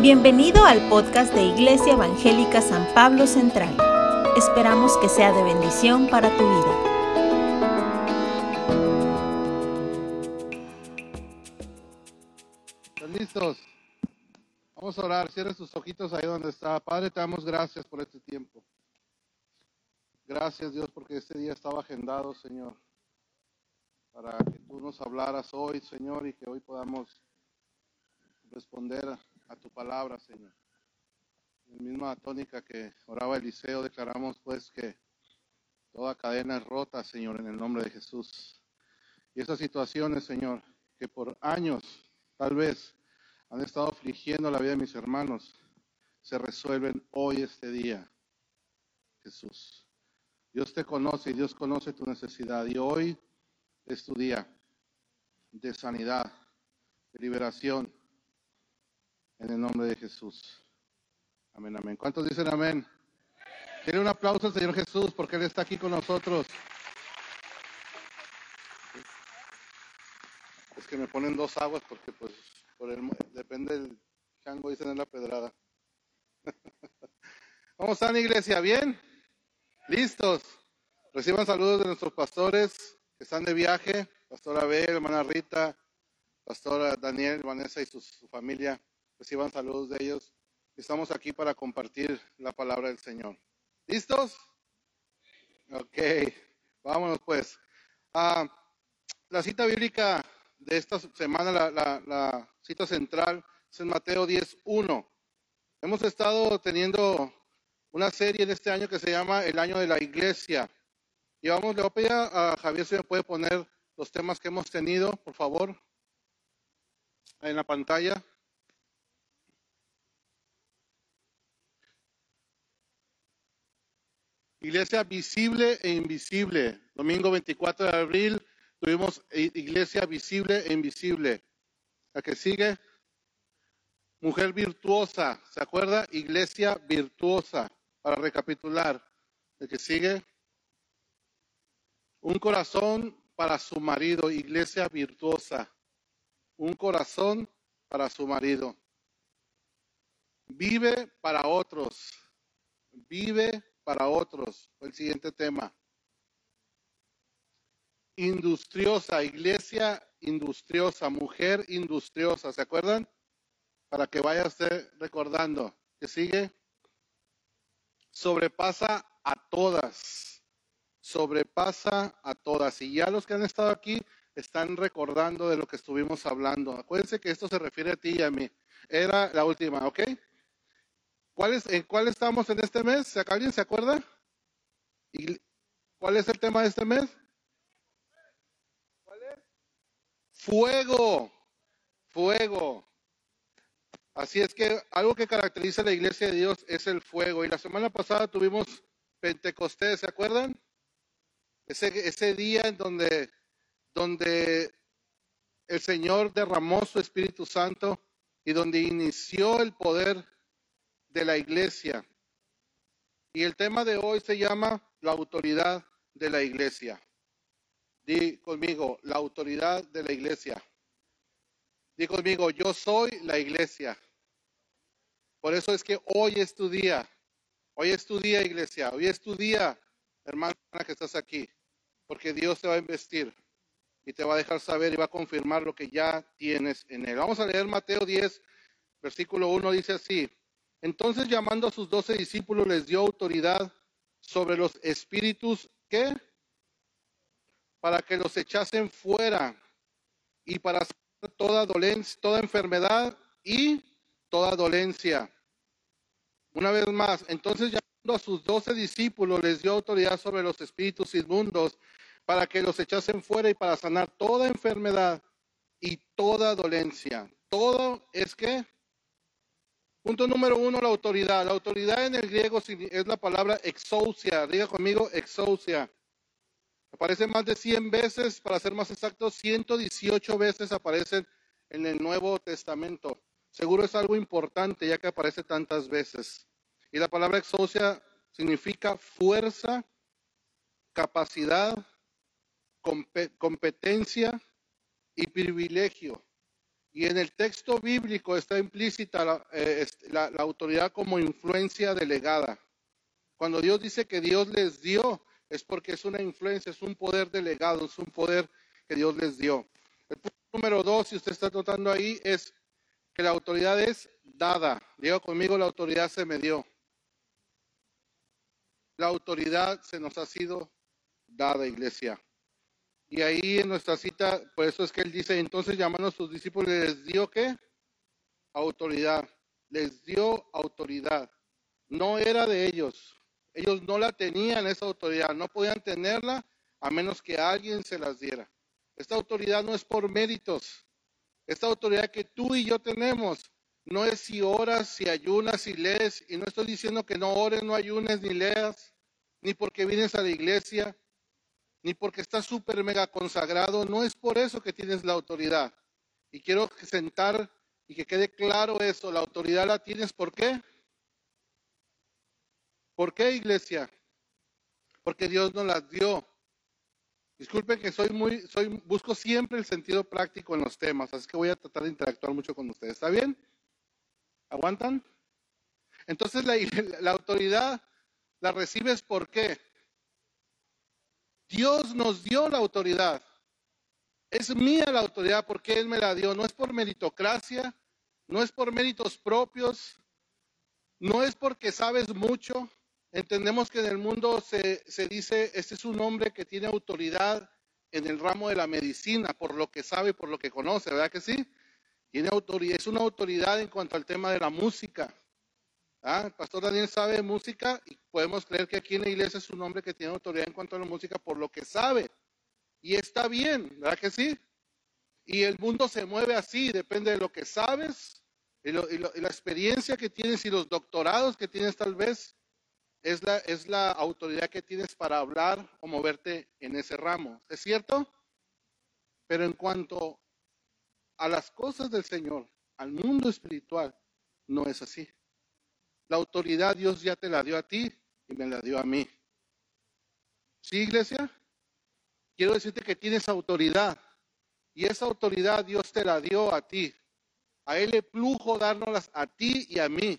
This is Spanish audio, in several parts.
Bienvenido al podcast de Iglesia Evangélica San Pablo Central. Esperamos que sea de bendición para tu vida. ¿Están listos? Vamos a orar. Cierra sus ojitos ahí donde está. Padre, te damos gracias por este tiempo. Gracias, Dios, porque este día estaba agendado, Señor, para que tú nos hablaras hoy, Señor, y que hoy podamos responder a, a tu palabra, Señor. En la misma tónica que oraba Eliseo, declaramos pues que toda cadena es rota, Señor, en el nombre de Jesús. Y esas situaciones, Señor, que por años, tal vez, han estado afligiendo la vida de mis hermanos, se resuelven hoy, este día, Jesús. Dios te conoce y Dios conoce tu necesidad. Y hoy es tu día de sanidad, de liberación, en el nombre de Jesús. Amén, amén. ¿Cuántos dicen amén? Quiere un aplauso al Señor Jesús porque Él está aquí con nosotros. Es que me ponen dos aguas porque pues por el, depende del chango, dicen en la pedrada. ¿Cómo están iglesia? ¿Bien? ¿Listos? Reciban saludos de nuestros pastores que están de viaje. Pastora Abel, hermana Rita, Pastora Daniel, Vanessa y su familia reciban saludos de ellos. Estamos aquí para compartir la palabra del Señor. ¿Listos? Ok, vámonos pues. Ah, la cita bíblica de esta semana, la, cita central, es en Mateo 10.1. Hemos estado teniendo una serie en este año que se llama El Año de la Iglesia. Y vamos, le voy a pedir a Javier si me puede poner los temas que hemos tenido, por favor, en la pantalla. Iglesia visible e invisible. Domingo 24 de abril tuvimos iglesia visible e invisible. La que sigue, mujer virtuosa. ¿Se acuerda? Iglesia virtuosa. Para recapitular. La que sigue, un corazón para su marido. Iglesia virtuosa. Un corazón para su marido. Vive para otros. Vive para otros. El siguiente tema. Industriosa, iglesia industriosa, mujer industriosa, ¿se acuerdan? Para que vaya usted recordando. que sigue? Sobrepasa a todas. Sobrepasa a todas. Y ya los que han estado aquí están recordando de lo que estuvimos hablando. Acuérdense que esto se refiere a ti y a mí. Era la última, ¿ok? ¿Cuál es, ¿En cuál estamos en este mes? ¿Alguien se acuerda? ¿Y ¿Cuál es el tema de este mes? ¿Cuál es? Fuego, fuego. Así es que algo que caracteriza a la iglesia de Dios es el fuego. Y la semana pasada tuvimos Pentecostés, ¿se acuerdan? Ese, ese día en donde, donde el Señor derramó su Espíritu Santo y donde inició el poder de la iglesia. Y el tema de hoy se llama la autoridad de la iglesia. Di conmigo, la autoridad de la iglesia. Di conmigo, yo soy la iglesia. Por eso es que hoy es tu día. Hoy es tu día, iglesia. Hoy es tu día, hermana que estás aquí. Porque Dios te va a investir y te va a dejar saber y va a confirmar lo que ya tienes en él. Vamos a leer Mateo 10, versículo 1, dice así. Entonces llamando a sus doce discípulos les dio autoridad sobre los espíritus que para que los echasen fuera y para toda dolencia, toda enfermedad y toda dolencia. Una vez más, entonces llamando a sus doce discípulos les dio autoridad sobre los espíritus inmundos para que los echasen fuera y para sanar toda enfermedad y toda dolencia. Todo es que Punto número uno, la autoridad. La autoridad en el griego es la palabra exousia. Diga conmigo, exousia. Aparece más de 100 veces, para ser más exactos, 118 veces aparecen en el Nuevo Testamento. Seguro es algo importante ya que aparece tantas veces. Y la palabra exousia significa fuerza, capacidad, competencia y privilegio. Y en el texto bíblico está implícita la, eh, la, la autoridad como influencia delegada. Cuando Dios dice que Dios les dio, es porque es una influencia, es un poder delegado, es un poder que Dios les dio. El punto número dos, si usted está notando ahí, es que la autoridad es dada. Diga conmigo, la autoridad se me dio. La autoridad se nos ha sido dada, iglesia. Y ahí en nuestra cita, por eso es que él dice, entonces llamando a sus discípulos, les dio qué? Autoridad. Les dio autoridad. No era de ellos. Ellos no la tenían esa autoridad. No podían tenerla a menos que alguien se las diera. Esta autoridad no es por méritos. Esta autoridad que tú y yo tenemos no es si oras, si ayunas, si lees. Y no estoy diciendo que no ores, no ayunes, ni leas, ni porque vienes a la iglesia ni porque estás súper mega consagrado, no es por eso que tienes la autoridad. Y quiero sentar y que quede claro eso, la autoridad la tienes, ¿por qué? ¿Por qué, iglesia? Porque Dios nos las dio. Disculpen que soy muy, soy, busco siempre el sentido práctico en los temas, así que voy a tratar de interactuar mucho con ustedes. ¿Está bien? ¿Aguantan? Entonces la, la autoridad la recibes ¿por qué? Dios nos dio la autoridad. Es mía la autoridad porque Él me la dio. No es por meritocracia, no es por méritos propios, no es porque sabes mucho. Entendemos que en el mundo se, se dice, este es un hombre que tiene autoridad en el ramo de la medicina, por lo que sabe, por lo que conoce, ¿verdad que sí? Tiene autoridad, es una autoridad en cuanto al tema de la música. ¿Ah? El pastor Daniel sabe música y podemos creer que aquí en la iglesia es un hombre que tiene autoridad en cuanto a la música por lo que sabe. Y está bien, ¿verdad que sí? Y el mundo se mueve así, depende de lo que sabes y, la experiencia que tienes y los doctorados que tienes tal vez. Es la, es la autoridad que tienes para hablar o moverte en ese ramo. ¿Es cierto? Pero en cuanto a las cosas del Señor, al mundo espiritual, no es así. La autoridad Dios ya te la dio a ti y me la dio a mí. ¿Sí, iglesia? Quiero decirte que tienes autoridad y esa autoridad Dios te la dio a ti. A Él le plujo dárnoslas a ti y a mí.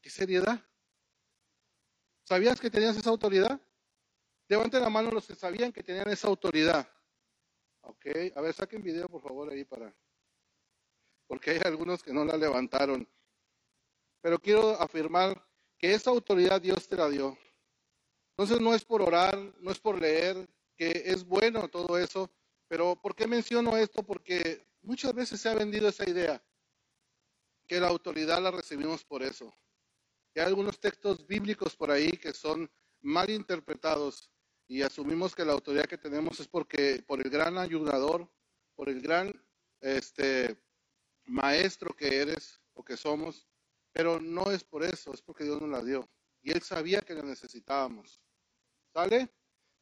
¿Qué seriedad? ¿Sabías que tenías esa autoridad? Levanten la mano los que sabían que tenían esa autoridad. Ok, a ver, saquen video por favor ahí para... Porque hay algunos que no la levantaron. Pero quiero afirmar que esa autoridad Dios te la dio. Entonces no es por orar, no es por leer, que es bueno todo eso, pero ¿por qué menciono esto? Porque muchas veces se ha vendido esa idea, que la autoridad la recibimos por eso. Y hay algunos textos bíblicos por ahí que son mal interpretados y asumimos que la autoridad que tenemos es porque por el gran ayudador, por el gran este maestro que eres o que somos, pero no es por eso, es porque Dios nos la dio. Y Él sabía que la necesitábamos. ¿Sale?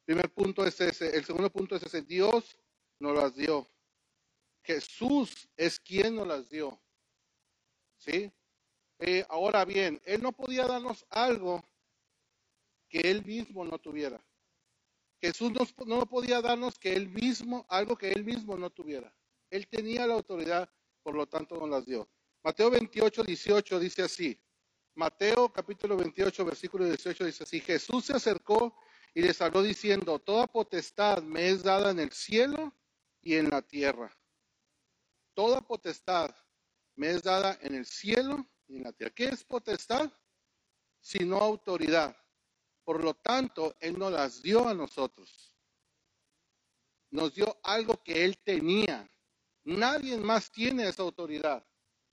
Primer punto es ese. El segundo punto es ese. Dios nos las dio. Jesús es quien nos las dio. ¿Sí? Eh, ahora bien, Él no podía darnos algo que Él mismo no tuviera. Jesús no podía darnos que Él mismo, algo que Él mismo no tuviera. Él tenía la autoridad, por lo tanto nos las dio. Mateo 28, 18 dice así. Mateo capítulo 28, versículo 18 dice así. Jesús se acercó y les habló diciendo, toda potestad me es dada en el cielo y en la tierra. Toda potestad me es dada en el cielo y en la tierra. ¿Qué es potestad? Sino autoridad. Por lo tanto, Él nos las dio a nosotros. Nos dio algo que Él tenía. Nadie más tiene esa autoridad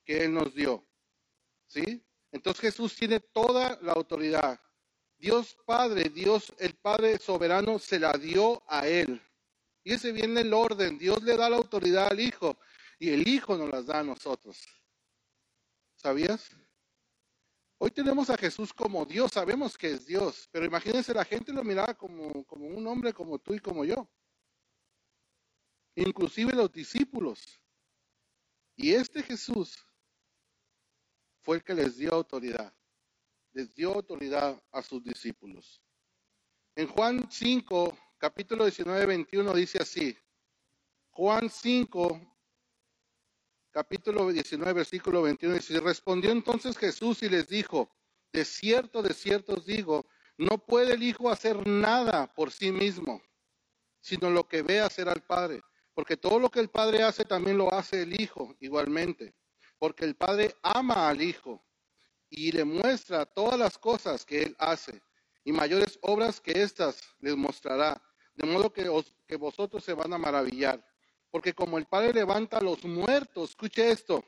que Él nos dio. ¿Sí? Entonces Jesús tiene toda la autoridad. Dios Padre, Dios el Padre soberano se la dio a Él. Y ese viene el orden. Dios le da la autoridad al Hijo y el Hijo nos las da a nosotros. ¿Sabías? Hoy tenemos a Jesús como Dios, sabemos que es Dios, pero imagínense, la gente lo miraba como, como un hombre como tú y como yo. Inclusive los discípulos. Y este Jesús fue el que les dio autoridad. Les dio autoridad a sus discípulos. En Juan 5, capítulo 19, 21 dice así. Juan 5, capítulo 19, versículo 21, dice, respondió entonces Jesús y les dijo, de cierto, de cierto os digo, no puede el Hijo hacer nada por sí mismo, sino lo que ve hacer al Padre. Porque todo lo que el Padre hace también lo hace el Hijo igualmente. Porque el Padre ama al Hijo y le muestra todas las cosas que Él hace. Y mayores obras que éstas les mostrará. De modo que, que vosotros se van a maravillar. Porque como el Padre levanta a los muertos, escuche esto,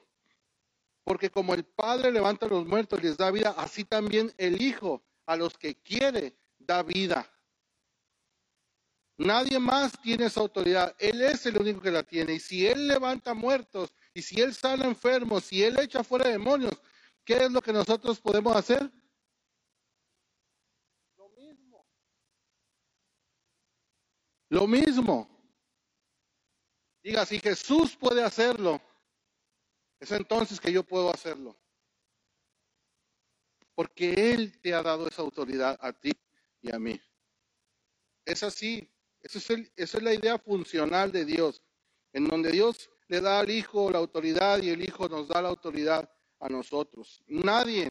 porque como el Padre levanta a los muertos y les da vida, así también el Hijo a los que quiere da vida. Nadie más tiene esa autoridad. Él es el único que la tiene. Y si Él levanta muertos, y si Él sana enfermos, si Él echa fuera demonios, ¿qué es lo que nosotros podemos hacer? Lo mismo. Lo mismo. Diga, si Jesús puede hacerlo, es entonces que yo puedo hacerlo. Porque Él te ha dado esa autoridad a ti y a mí. Es así. Esa es, esa es la idea funcional de Dios, en donde Dios le da al Hijo la autoridad y el Hijo nos da la autoridad a nosotros. Nadie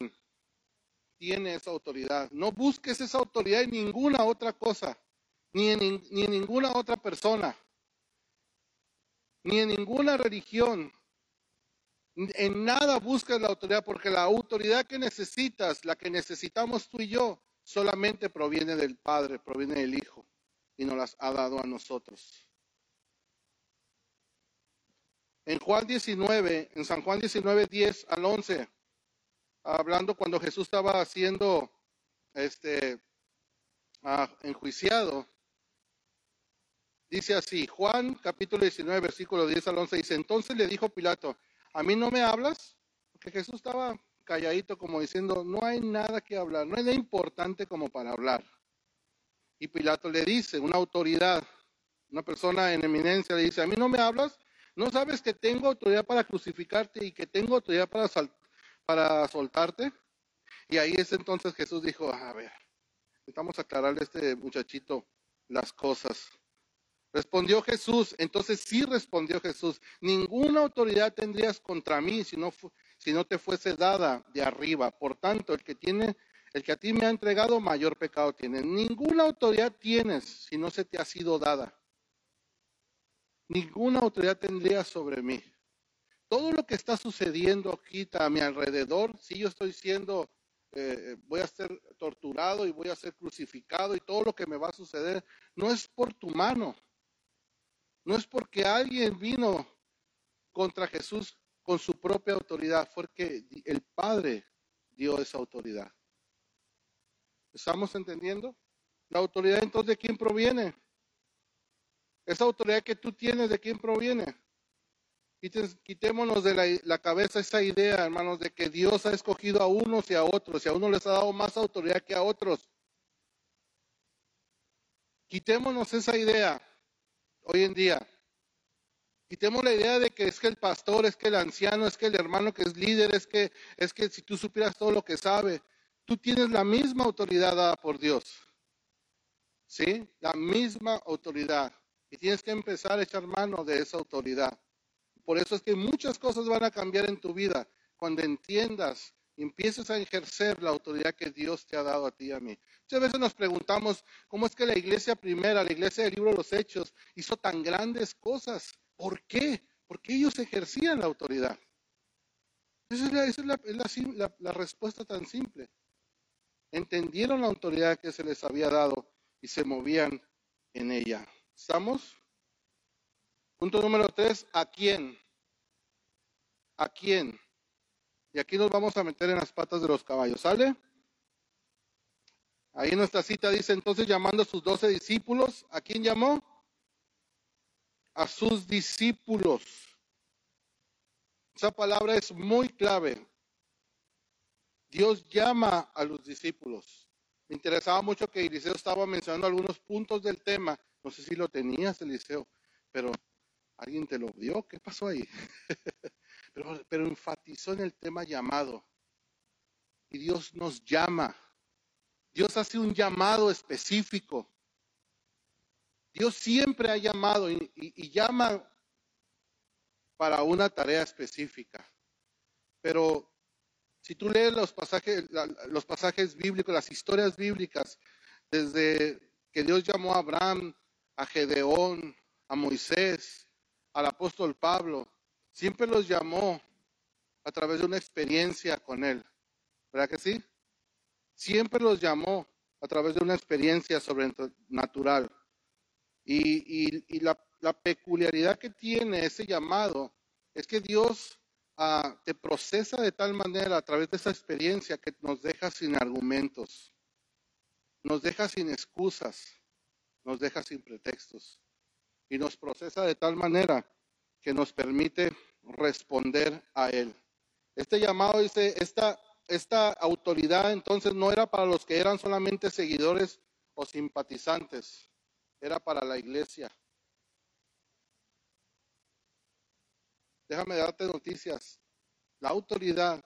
tiene esa autoridad. No busques esa autoridad en ninguna otra cosa, ni en, ni en ninguna otra persona, ni en ninguna religión. En nada buscas la autoridad, porque la autoridad que necesitas, la que necesitamos tú y yo, solamente proviene del Padre, proviene del Hijo, y nos las ha dado a nosotros. En Juan 19, en San Juan 19, 10 al 11, hablando cuando Jesús estaba siendo este, ah, enjuiciado, dice así, Juan capítulo 19, versículo 10 al 11, dice, entonces le dijo Pilato, ¿a mí no me hablas? Porque Jesús estaba calladito como diciendo, no hay nada que hablar, no hay nada importante como para hablar. Y Pilato le dice, una autoridad, una persona en eminencia le dice, ¿a mí no me hablas? ¿No sabes que tengo autoridad para crucificarte y que tengo autoridad para, para soltarte? Y ahí es entonces Jesús dijo, a ver, necesitamos aclararle a este muchachito las cosas. Respondió Jesús, entonces sí respondió Jesús, ninguna autoridad tendrías contra mí si no, si no te fuese dada de arriba. Por tanto, el que tiene, el que a ti me ha entregado, mayor pecado tiene. Ninguna autoridad tienes si no se te ha sido dada. Ninguna autoridad tendría sobre mí. Todo lo que está sucediendo aquí a mi alrededor, si yo estoy siendo, eh, voy a ser torturado y voy a ser crucificado y todo lo que me va a suceder, no es por tu mano, no es porque alguien vino contra Jesús con su propia autoridad, fue que el Padre dio esa autoridad. ¿Estamos entendiendo? La autoridad entonces de quién proviene? Esa autoridad que tú tienes, ¿de quién proviene? Quitémonos de la, cabeza esa idea, hermanos, de que Dios ha escogido a unos y a otros, y a unos les ha dado más autoridad que a otros. Quitémonos esa idea hoy en día. Quitemos la idea de que es que el pastor, es que el anciano, es que el hermano que es líder, es que, es que si tú supieras todo lo que sabe, tú tienes la misma autoridad dada por Dios. ¿Sí? La misma autoridad. Y tienes que empezar a echar mano de esa autoridad. Por eso es que muchas cosas van a cambiar en tu vida cuando entiendas y empieces a ejercer la autoridad que Dios te ha dado a ti y a mí. Muchas veces nos preguntamos cómo es que la iglesia primera, la iglesia del libro de los Hechos, hizo tan grandes cosas. ¿Por qué? Porque ellos ejercían la autoridad. Esa es, la, la respuesta tan simple. Entendieron la autoridad que se les había dado y se movían en ella. ¿Estamos? Punto número tres, ¿a quién? ¿A quién? Y aquí nos vamos a meter en las patas de los caballos, ¿sale? Ahí nuestra cita dice entonces llamando a sus doce discípulos, ¿a quién llamó? A sus discípulos. Esa palabra es muy clave. Dios llama a los discípulos. Me interesaba mucho que Eliseo estaba mencionando algunos puntos del tema. No sé si lo tenías, Eliseo, pero ¿alguien te lo dio? ¿Qué pasó ahí? pero, enfatizó en el tema llamado. Y Dios nos llama. Dios hace un llamado específico. Dios siempre ha llamado y, llama para una tarea específica. Pero si tú lees los pasajes, los pasajes bíblicos, las historias bíblicas, desde que Dios llamó a Abraham, a Gedeón, a Moisés, al apóstol Pablo, siempre los llamó a través de una experiencia con él. ¿Verdad que sí? Siempre los llamó a través de una experiencia sobrenatural. Y, la, peculiaridad que tiene ese llamado es que Dios ah, te procesa de tal manera a través de esa experiencia que nos deja sin argumentos, nos deja sin excusas, nos deja sin pretextos y nos procesa de tal manera que nos permite responder a Él. Este llamado dice, esta, esta autoridad entonces no era para los que eran solamente seguidores o simpatizantes, era para la iglesia. Déjame darte noticias. La autoridad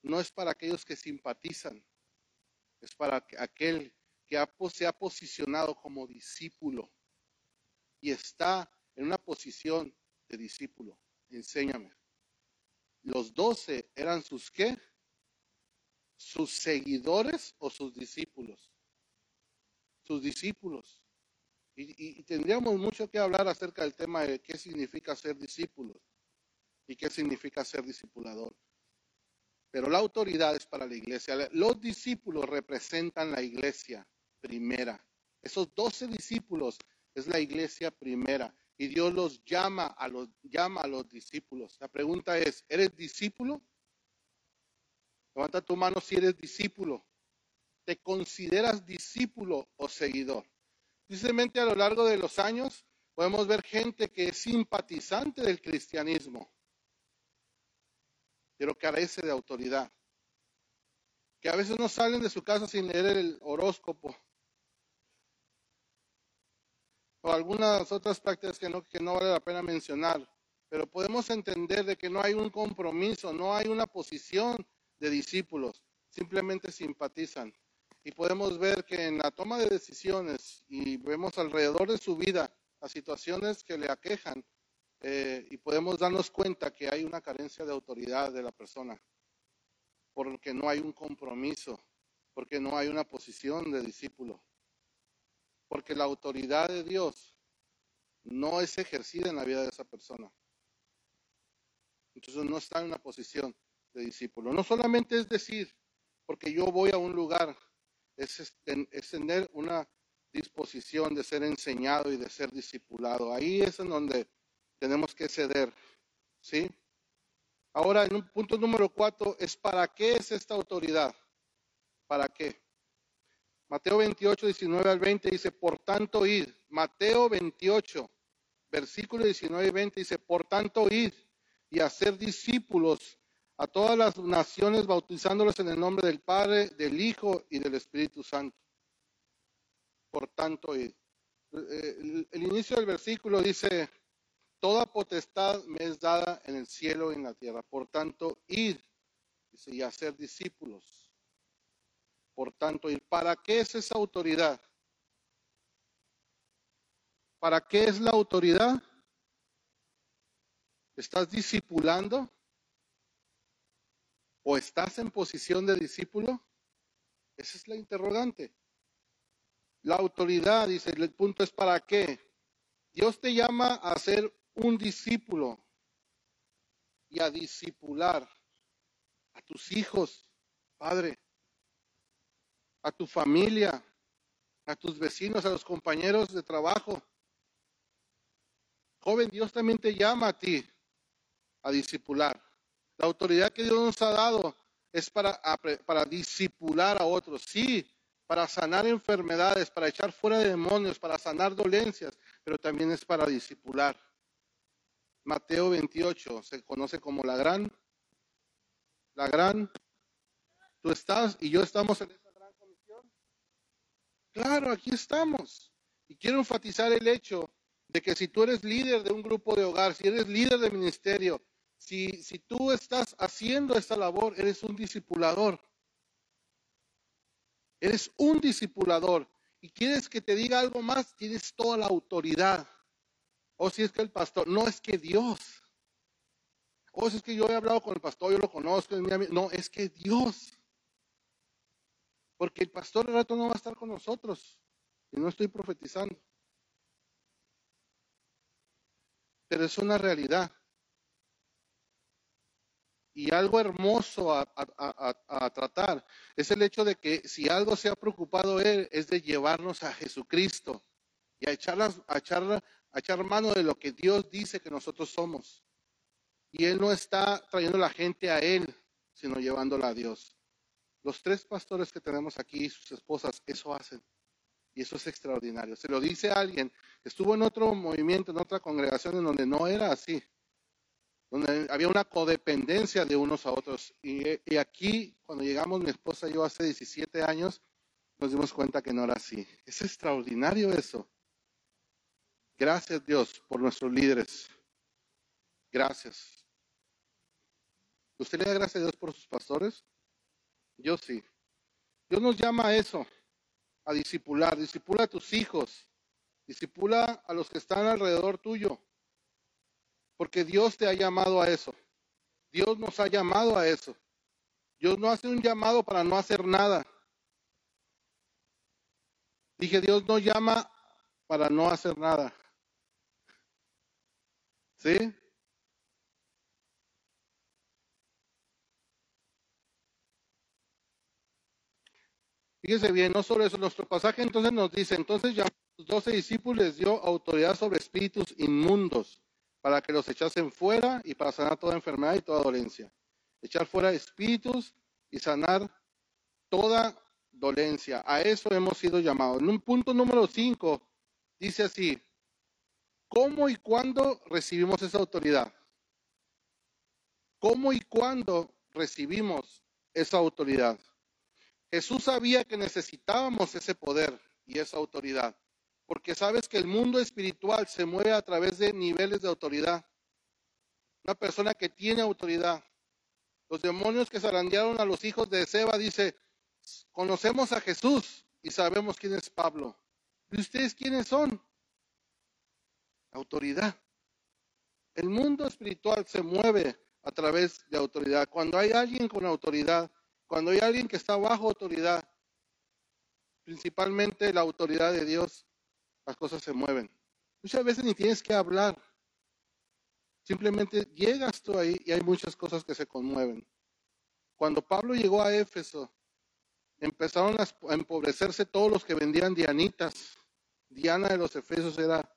no es para aquellos que simpatizan, es para aquel que se ha posicionado como discípulo y está en una posición de discípulo. Enséñame. Los doce eran sus qué? Sus seguidores o sus discípulos. Sus discípulos. Y, tendríamos mucho que hablar acerca del tema de qué significa ser discípulo y qué significa ser discipulador. Pero la autoridad es para la iglesia. Los discípulos representan la iglesia primera. Esos doce discípulos es la iglesia primera. Y Dios los llama a los, llama a los discípulos. La pregunta es, ¿eres discípulo? Levanta tu mano si eres discípulo. ¿Te consideras discípulo o seguidor? Precisamente a lo largo de los años podemos ver gente que es simpatizante del cristianismo, pero carece de autoridad. Que a veces no salen de su casa sin leer el horóscopo. O algunas otras prácticas que no, que no vale la pena mencionar. Pero podemos entender de que no hay un compromiso, no hay una posición de discípulos. Simplemente simpatizan y podemos ver que en la toma de decisiones y vemos alrededor de su vida las situaciones que le aquejan eh, y podemos darnos cuenta que hay una carencia de autoridad de la persona, porque no hay un compromiso, porque no hay una posición de discípulo, porque la autoridad de Dios no es ejercida en la vida de esa persona. Entonces no está en una posición de discípulo. No solamente es decir, porque yo voy a un lugar es, tener una disposición de ser enseñado y de ser discipulado. Ahí es en donde tenemos que ceder. ¿Sí? Ahora, en un punto número cuatro, es para qué es esta autoridad. ¿Para qué? Mateo 28, 19 al 20 dice, por tanto id. Mateo 28, versículo 19 y 20 dice, por tanto id y hacer discípulos a todas las naciones bautizándolos en el nombre del Padre, del Hijo y del Espíritu Santo. Por tanto, el, inicio del versículo dice, toda potestad me es dada en el cielo y en la tierra. Por tanto, id y hacer discípulos. Por tanto. ¿Para qué es esa autoridad? ¿Para qué es la autoridad? ¿Estás discipulando? ¿O estás en posición de discípulo? Esa es la interrogante. La autoridad, dice, el punto es para qué. Dios te llama a ser un discípulo y a discipular a tus hijos, Padre, a tu familia, a tus vecinos, a los compañeros de trabajo. Joven, Dios también te llama a ti a discipular. La autoridad que Dios nos ha dado es para, para disipular a otros, sí, para sanar enfermedades, para echar fuera de demonios, para sanar dolencias, pero también es para disipular. Mateo 28 se conoce como la gran, la gran, tú estás y yo estamos en. Claro, aquí estamos. Y quiero enfatizar el hecho de que si tú eres líder de un grupo de hogar, si eres líder de ministerio, si, si tú estás haciendo esta labor, eres un discipulador. Eres un discipulador. Y quieres que te diga algo más, tienes toda la autoridad. O si es que el pastor, no es que Dios Oh, es que yo he hablado con el pastor, yo lo conozco, es mi. No, es que Dios. Porque el pastor al rato no va a estar con nosotros. Y no estoy profetizando. Pero es una realidad. Y algo hermoso a, tratar es el hecho de que si algo se ha preocupado Él es de llevarnos a Jesucristo y a echar mano de lo que Dios dice que nosotros somos. Y Él no está trayendo la gente a Él, sino llevándola a Dios. Los tres pastores que tenemos aquí y sus esposas, eso hacen. Y eso es extraordinario. Se lo dice alguien, estuvo en otro movimiento, en otra congregación en donde no era así donde había una codependencia de unos a otros. Y, aquí, cuando llegamos mi esposa y yo hace 17 años, nos dimos cuenta que no era así. Es extraordinario eso. Gracias Dios por nuestros líderes. Gracias. ¿Usted le da gracias a Dios por sus pastores? Yo sí. Dios nos llama a eso, a disipular. Disipula a tus hijos. Disipula a los que están alrededor tuyo. Porque Dios te ha llamado a eso. Dios nos ha llamado a eso. Dios no hace un llamado para no hacer nada. Dije, Dios no llama para no hacer nada. ¿Sí? Fíjese bien, no solo eso, nuestro pasaje entonces nos dice, entonces ya los doce discípulos les dio autoridad sobre espíritus inmundos para que los echasen fuera y para sanar toda enfermedad y toda dolencia. Echar fuera espíritus y sanar toda dolencia. A eso hemos sido llamados. En un punto número 5 dice así, ¿cómo y cuándo recibimos esa autoridad? ¿Cómo y cuándo recibimos esa autoridad? Jesús sabía que necesitábamos ese poder y esa autoridad porque sabes que el mundo espiritual se mueve a través de niveles de autoridad. Una persona que tiene autoridad. Los demonios que zarandearon a los hijos de Seba dice, conocemos a Jesús y sabemos quién es Pablo. ¿Y ustedes quiénes son? Autoridad. El mundo espiritual se mueve a través de autoridad. Cuando hay alguien con autoridad, cuando hay alguien que está bajo autoridad, principalmente la autoridad de Dios, las cosas se mueven. Muchas veces ni tienes que hablar. Simplemente llegas tú ahí y hay muchas cosas que se conmueven. Cuando Pablo llegó a Éfeso, empezaron a empobrecerse todos los que vendían dianitas. Diana de los Efesios era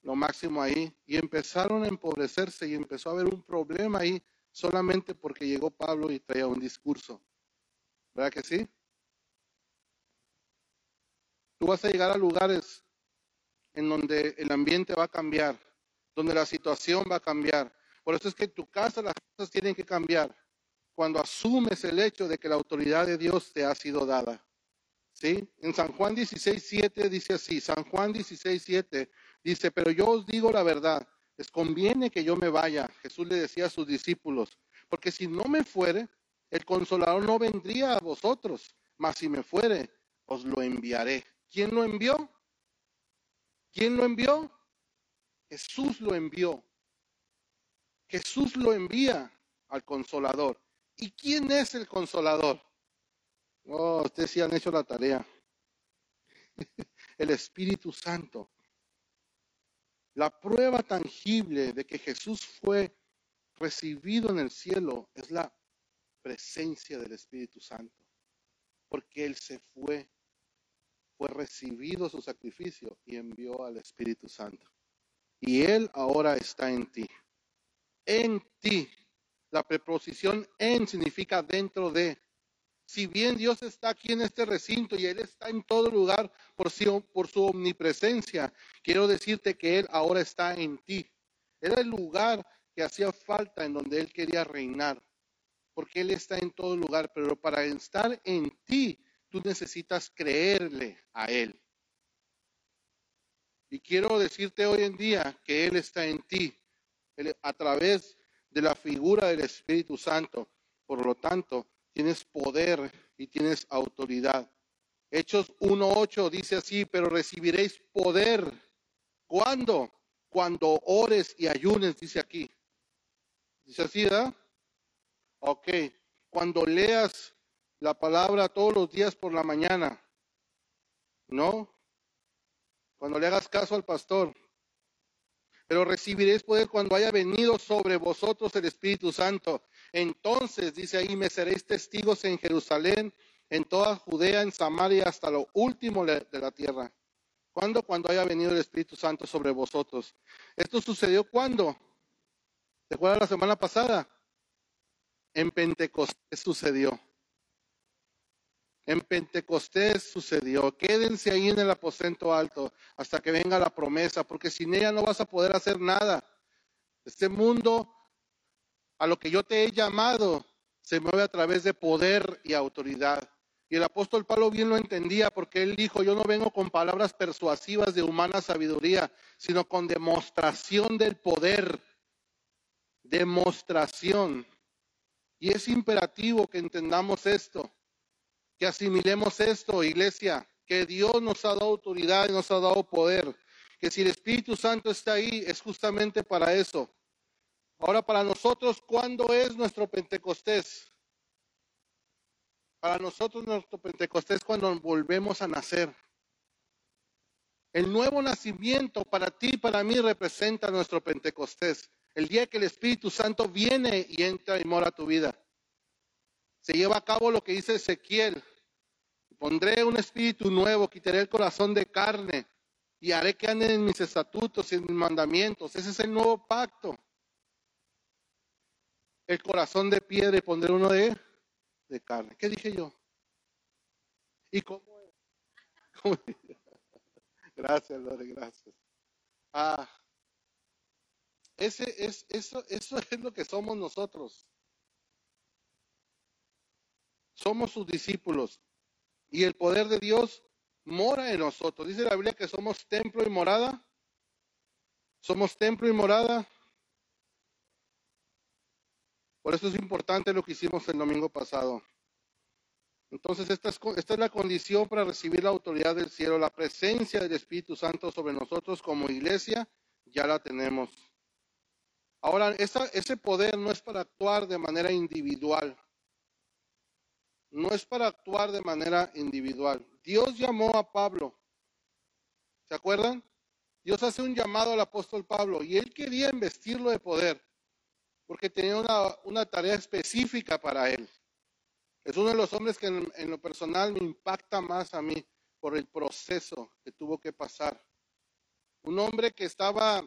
lo máximo ahí. Y empezaron a empobrecerse y empezó a haber un problema ahí solamente porque llegó Pablo y traía un discurso. ¿Verdad que sí? Tú vas a llegar a lugares en donde el ambiente va a cambiar, donde la situación va a cambiar. Por eso es que en tu casa las cosas tienen que cambiar cuando asumes el hecho de que la autoridad de Dios te ha sido dada. ¿Sí? En San Juan 16, 7 dice así, San Juan 16, 7 dice, pero yo os digo la verdad, les conviene que yo me vaya, Jesús le decía a sus discípulos, porque si no me fuere, el consolador no vendría a vosotros, mas si me fuere, os lo enviaré. ¿Quién lo envió? ¿Quién lo envió? Jesús lo envió. Jesús lo envía al consolador. ¿Y quién es el consolador? Oh, ustedes sí han hecho la tarea. el Espíritu Santo. La prueba tangible de que Jesús fue recibido en el cielo es la presencia del Espíritu Santo. Porque Él se fue fue recibido su sacrificio y envió al Espíritu Santo. Y Él ahora está en ti. En ti. La preposición en significa dentro de. Si bien Dios está aquí en este recinto y Él está en todo lugar por su, omnipresencia, quiero decirte que Él ahora está en ti. Era el lugar que hacía falta en donde Él quería reinar, porque Él está en todo lugar, pero para estar en ti tú necesitas creerle a Él. Y quiero decirte hoy en día que Él está en ti a través de la figura del Espíritu Santo. Por lo tanto, tienes poder y tienes autoridad. Hechos 1.8 dice así, pero recibiréis poder. ¿Cuándo? Cuando ores y ayunes, dice aquí. Dice así, ¿verdad? Ok. Cuando leas la palabra todos los días por la mañana, ¿no? Cuando le hagas caso al pastor. Pero recibiréis poder cuando haya venido sobre vosotros el Espíritu Santo. Entonces, dice ahí, me seréis testigos en Jerusalén, en toda Judea, en Samaria, hasta lo último de la tierra. ¿Cuándo? Cuando haya venido el Espíritu Santo sobre vosotros. ¿Esto sucedió cuándo? ¿Te acuerdas la semana pasada? En Pentecostés sucedió. En Pentecostés sucedió. Quédense ahí en el aposento alto hasta que venga la promesa, porque sin ella no vas a poder hacer nada. Este mundo a lo que yo te he llamado se mueve a través de poder y autoridad. Y el apóstol Pablo bien lo entendía porque él dijo, yo no vengo con palabras persuasivas de humana sabiduría, sino con demostración del poder. Demostración. Y es imperativo que entendamos esto, que asimilemos esto, iglesia, que Dios nos ha dado autoridad y nos ha dado poder, que si el Espíritu Santo está ahí es justamente para eso. Ahora para nosotros, ¿cuándo es nuestro Pentecostés? Para nosotros nuestro Pentecostés cuando volvemos a nacer. El nuevo nacimiento para ti y para mí representa nuestro Pentecostés. El día que el Espíritu Santo viene y entra y mora tu vida. Se lleva a cabo lo que dice Ezequiel. Pondré un espíritu nuevo, quitaré el corazón de carne y haré que anden en mis estatutos y en mis mandamientos. Ese es el nuevo pacto. El corazón de piedra y pondré uno de, de carne. ¿Qué dije yo? ¿Y cómo es? Gracias, Lore, gracias. Ah, ese es, eso, eso es lo que somos nosotros. Somos sus discípulos y el poder de Dios mora en nosotros. Dice la Biblia que somos templo y morada. Somos templo y morada. Por eso es importante lo que hicimos el domingo pasado. Entonces, esta es, la condición para recibir la autoridad del cielo, la presencia del Espíritu Santo sobre nosotros como iglesia, ya la tenemos. Ahora, ese poder no es para actuar de manera individual. No es para actuar de manera individual. Dios llamó a Pablo. ¿Se acuerdan? Dios hace un llamado al apóstol Pablo y él quería investirlo de poder porque tenía una, tarea específica para él. Es uno de los hombres que en lo personal me impacta más a mí por el proceso que tuvo que pasar. Un hombre que estaba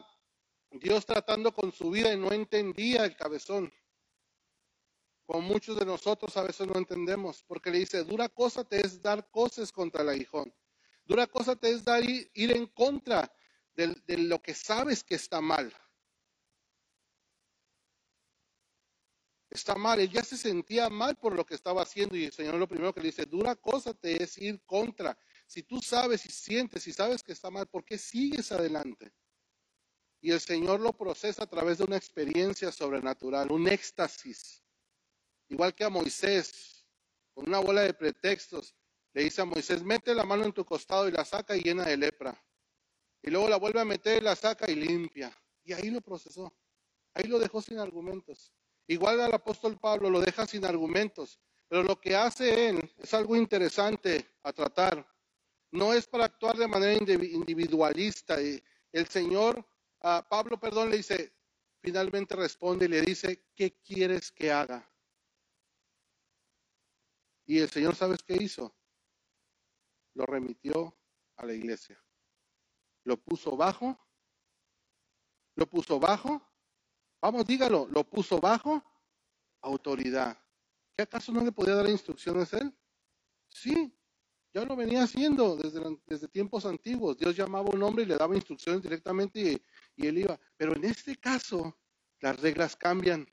Dios tratando con su vida y no entendía el cabezón. Como muchos de nosotros a veces no entendemos, porque le dice, dura cosa te es dar cosas contra el aguijón. Dura cosa te es dar ir, en contra de, de lo que sabes que está mal. Está mal, él ya se sentía mal por lo que estaba haciendo y el Señor lo primero que le dice, dura cosa te es ir contra. Si tú sabes y sientes y sabes que está mal, ¿por qué sigues adelante? Y el Señor lo procesa a través de una experiencia sobrenatural, un éxtasis. Igual que a Moisés, con una bola de pretextos, le dice a Moisés, mete la mano en tu costado y la saca y llena de lepra. Y luego la vuelve a meter la saca y limpia. Y ahí lo procesó. Ahí lo dejó sin argumentos. Igual al apóstol Pablo lo deja sin argumentos. Pero lo que hace él es algo interesante a tratar. No es para actuar de manera individualista. El Señor a Pablo, perdón, le dice, finalmente responde y le dice, ¿qué quieres que haga? Y el Señor, ¿sabes qué hizo? Lo remitió a la iglesia. Lo puso bajo. Lo puso bajo. Vamos, dígalo, lo puso bajo autoridad. ¿Qué acaso no le podía dar instrucciones él? Sí, ya lo venía haciendo desde, tiempos antiguos. Dios llamaba a un hombre y le daba instrucciones directamente y él iba. Pero en este caso, las reglas cambian.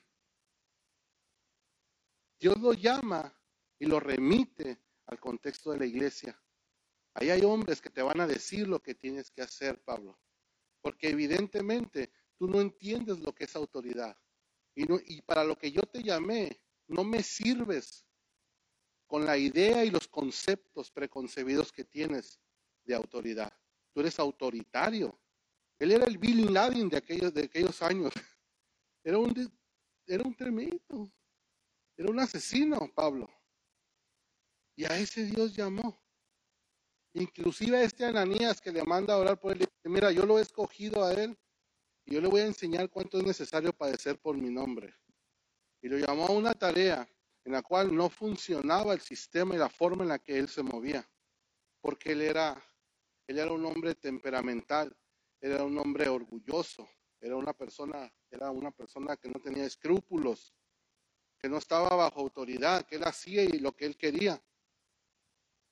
Dios lo llama y lo remite al contexto de la iglesia. Ahí hay hombres que te van a decir lo que tienes que hacer, Pablo. Porque evidentemente tú no entiendes lo que es autoridad. Y, para lo que yo te llamé, no me sirves con la idea y los conceptos preconcebidos que tienes de autoridad. Tú eres autoritario. Él era el Billy Laden de aquellos, años. Era un era un tremendo, era un asesino, Pablo. Y a ese Dios llamó. Inclusive a este Ananías que le manda a orar por él, mira, yo lo he escogido a él y yo le voy a enseñar cuánto es necesario padecer por mi nombre. Y lo llamó a una tarea en la cual no funcionaba el sistema y la forma en la que él se movía, porque él era, él era un hombre temperamental, era un hombre orgulloso, era una persona, era una persona que no tenía escrúpulos, que no estaba bajo autoridad, que él hacía y lo que él quería.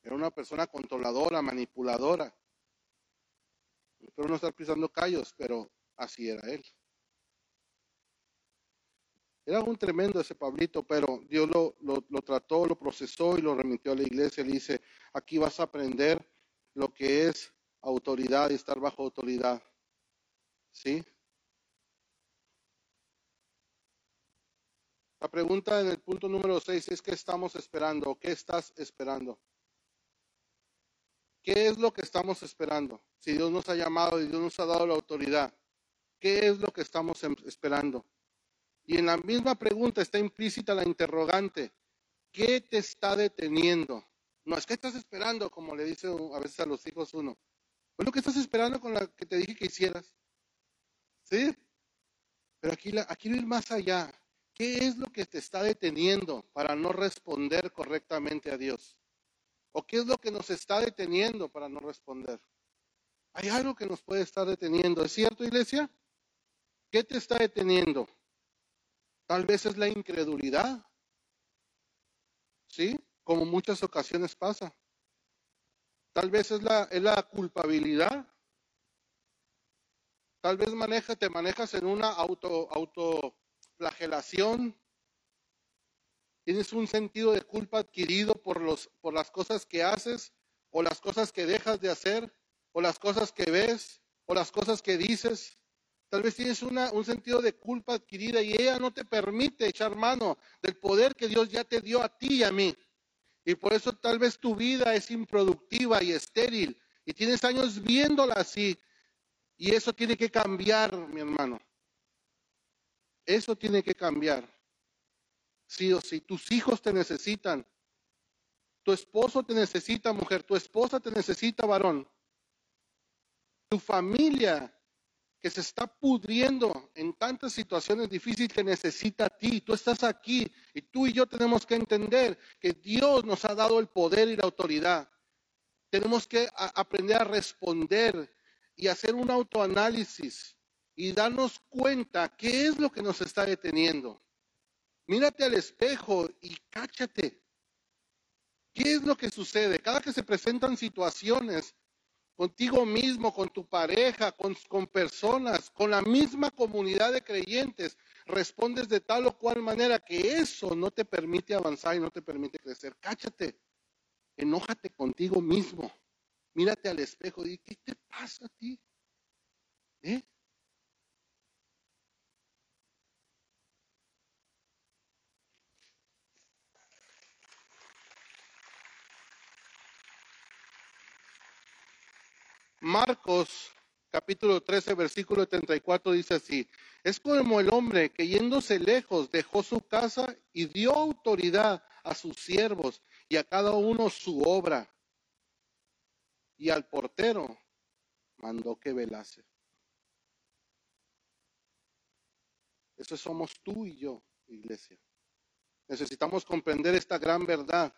Era una persona controladora, manipuladora. Espero no estar pisando callos, pero así era él. Era un tremendo ese Pablito, pero Dios lo, lo, trató, lo procesó y lo remitió a la iglesia. Le dice, aquí vas a aprender lo que es autoridad y estar bajo autoridad. ¿Sí? La pregunta en el punto número 6 es, ¿qué estamos esperando? ¿Qué estás esperando? ¿Qué es lo que estamos esperando? Si Dios nos ha llamado y Dios nos ha dado la autoridad, ¿qué es lo que estamos em, esperando? Y en la misma pregunta está implícita la interrogante, ¿qué te está deteniendo? No es que estás esperando, como le dice a veces a los hijos uno. ¿Es lo que estás esperando con la que te dije que hicieras? ¿Sí? Pero aquí, aquí ir más allá. ¿Qué es lo que te está deteniendo para no responder correctamente a Dios? ¿O qué es lo que nos está deteniendo para no responder? Hay algo que nos puede estar deteniendo, ¿es cierto, iglesia? ¿Qué te está deteniendo? Tal vez es la incredulidad, ¿sí? Como muchas ocasiones pasa. Tal vez es la, es la culpabilidad. Tal vez maneja, te manejas en una auto, autoflagelación Tienes un sentido de culpa adquirido por, los, por las cosas que haces o las cosas que dejas de hacer o las cosas que ves o las cosas que dices. Tal vez tienes una, un sentido de culpa adquirida y ella no te permite echar mano del poder que Dios ya te dio a ti y a mí. Y por eso tal vez tu vida es improductiva y estéril y tienes años viéndola así. Y eso tiene que cambiar, mi hermano. Eso tiene que cambiar sí o sí. Tus hijos te necesitan. Tu esposo te necesita, mujer. Tu esposa te necesita, varón. Tu familia que se está pudriendo en tantas situaciones difíciles te necesita a ti. Tú estás aquí y tú y yo tenemos que entender que Dios nos ha dado el poder y la autoridad. Tenemos que aprender a responder y hacer un autoanálisis y darnos cuenta qué es lo que nos está deteniendo. Mírate al espejo y cáchate. ¿Qué es lo que sucede? Cada que se presentan situaciones contigo mismo, con tu pareja, con, personas, con la misma comunidad de creyentes, respondes de tal o cual manera que eso no te permite avanzar y no te permite crecer. Cáchate, enójate contigo mismo, mírate al espejo y ¿qué te pasa a ti? ¿Eh? Marcos capítulo 13, versículo 34 dice así, es como el hombre que yéndose lejos dejó su casa y dio autoridad a sus siervos y a cada uno su obra. Y al portero mandó que velase. Eso somos tú y yo, iglesia. Necesitamos comprender esta gran verdad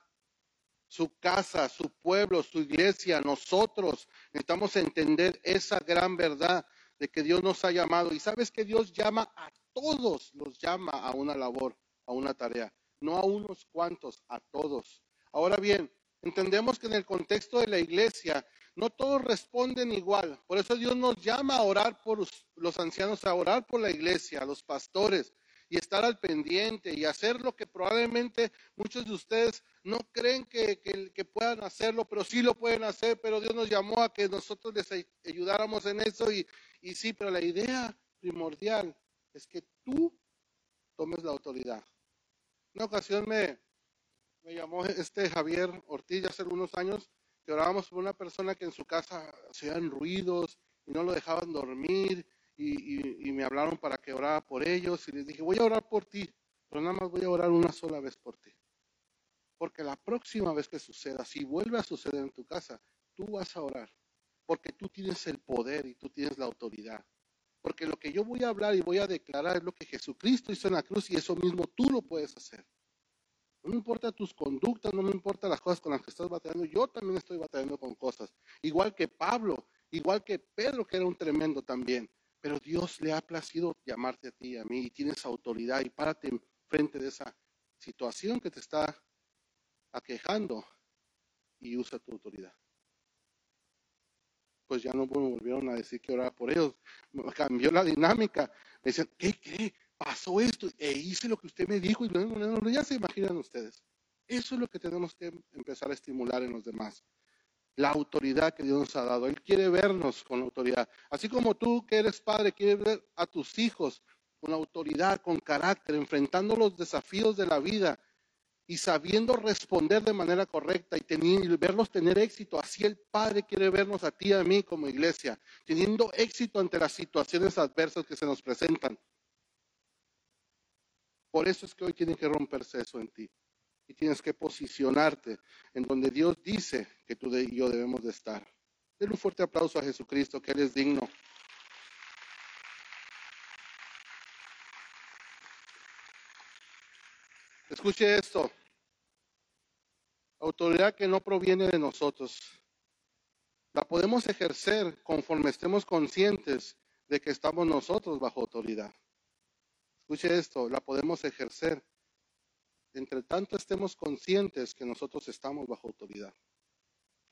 su casa, su pueblo, su iglesia, nosotros necesitamos entender esa gran verdad de que Dios nos ha llamado. Y sabes que Dios llama a todos, los llama a una labor, a una tarea, no a unos cuantos, a todos. Ahora bien, entendemos que en el contexto de la iglesia no todos responden igual. Por eso Dios nos llama a orar por los ancianos, a orar por la iglesia, a los pastores, y estar al pendiente y hacer lo que probablemente muchos de ustedes no creen que, que, puedan hacerlo, pero sí lo pueden hacer, pero Dios nos llamó a que nosotros les ayudáramos en eso y, y sí, pero la idea primordial es que tú tomes la autoridad. Una ocasión me, me llamó este Javier Ortiz hace unos años que orábamos por una persona que en su casa hacían ruidos y no lo dejaban dormir y, me hablaron para que orara por ellos y les dije, voy a orar por ti, pero nada más voy a orar una sola vez por ti. Porque la próxima vez que suceda, si vuelve a suceder en tu casa, tú vas a orar. Porque tú tienes el poder y tú tienes la autoridad. Porque lo que yo voy a hablar y voy a declarar es lo que Jesucristo hizo en la cruz y eso mismo tú lo puedes hacer. No me importa tus conductas, no me importa las cosas con las que estás batallando. Yo también estoy batallando con cosas. Igual que Pablo, igual que Pedro, que era un tremendo también. Pero Dios le ha placido llamarte a ti y a mí y tienes autoridad y párate frente de esa situación que te está aquejando y usa tu autoridad. Pues ya no me volvieron a decir que oraba por ellos. Cambió la dinámica. Me decían, ¿qué cree? Pasó esto e hice lo que usted me dijo y ya se imaginan ustedes. Eso es lo que tenemos que empezar a estimular en los demás la autoridad que Dios nos ha dado. Él quiere vernos con autoridad. Así como tú que eres padre, quieres ver a tus hijos con autoridad, con carácter, enfrentando los desafíos de la vida y sabiendo responder de manera correcta y, verlos tener éxito. Así el Padre quiere vernos a ti y a mí como iglesia, teniendo éxito ante las situaciones adversas que se nos presentan. Por eso es que hoy tiene que romperse eso en ti y tienes que posicionarte en donde Dios dice que tú y yo debemos de estar. Denle un fuerte aplauso a Jesucristo, que Él es digno. Escuche esto. Autoridad que no proviene de nosotros. La podemos ejercer conforme estemos conscientes de que estamos nosotros bajo autoridad. Escuche esto, la podemos ejercer entre tanto estemos conscientes que nosotros estamos bajo autoridad.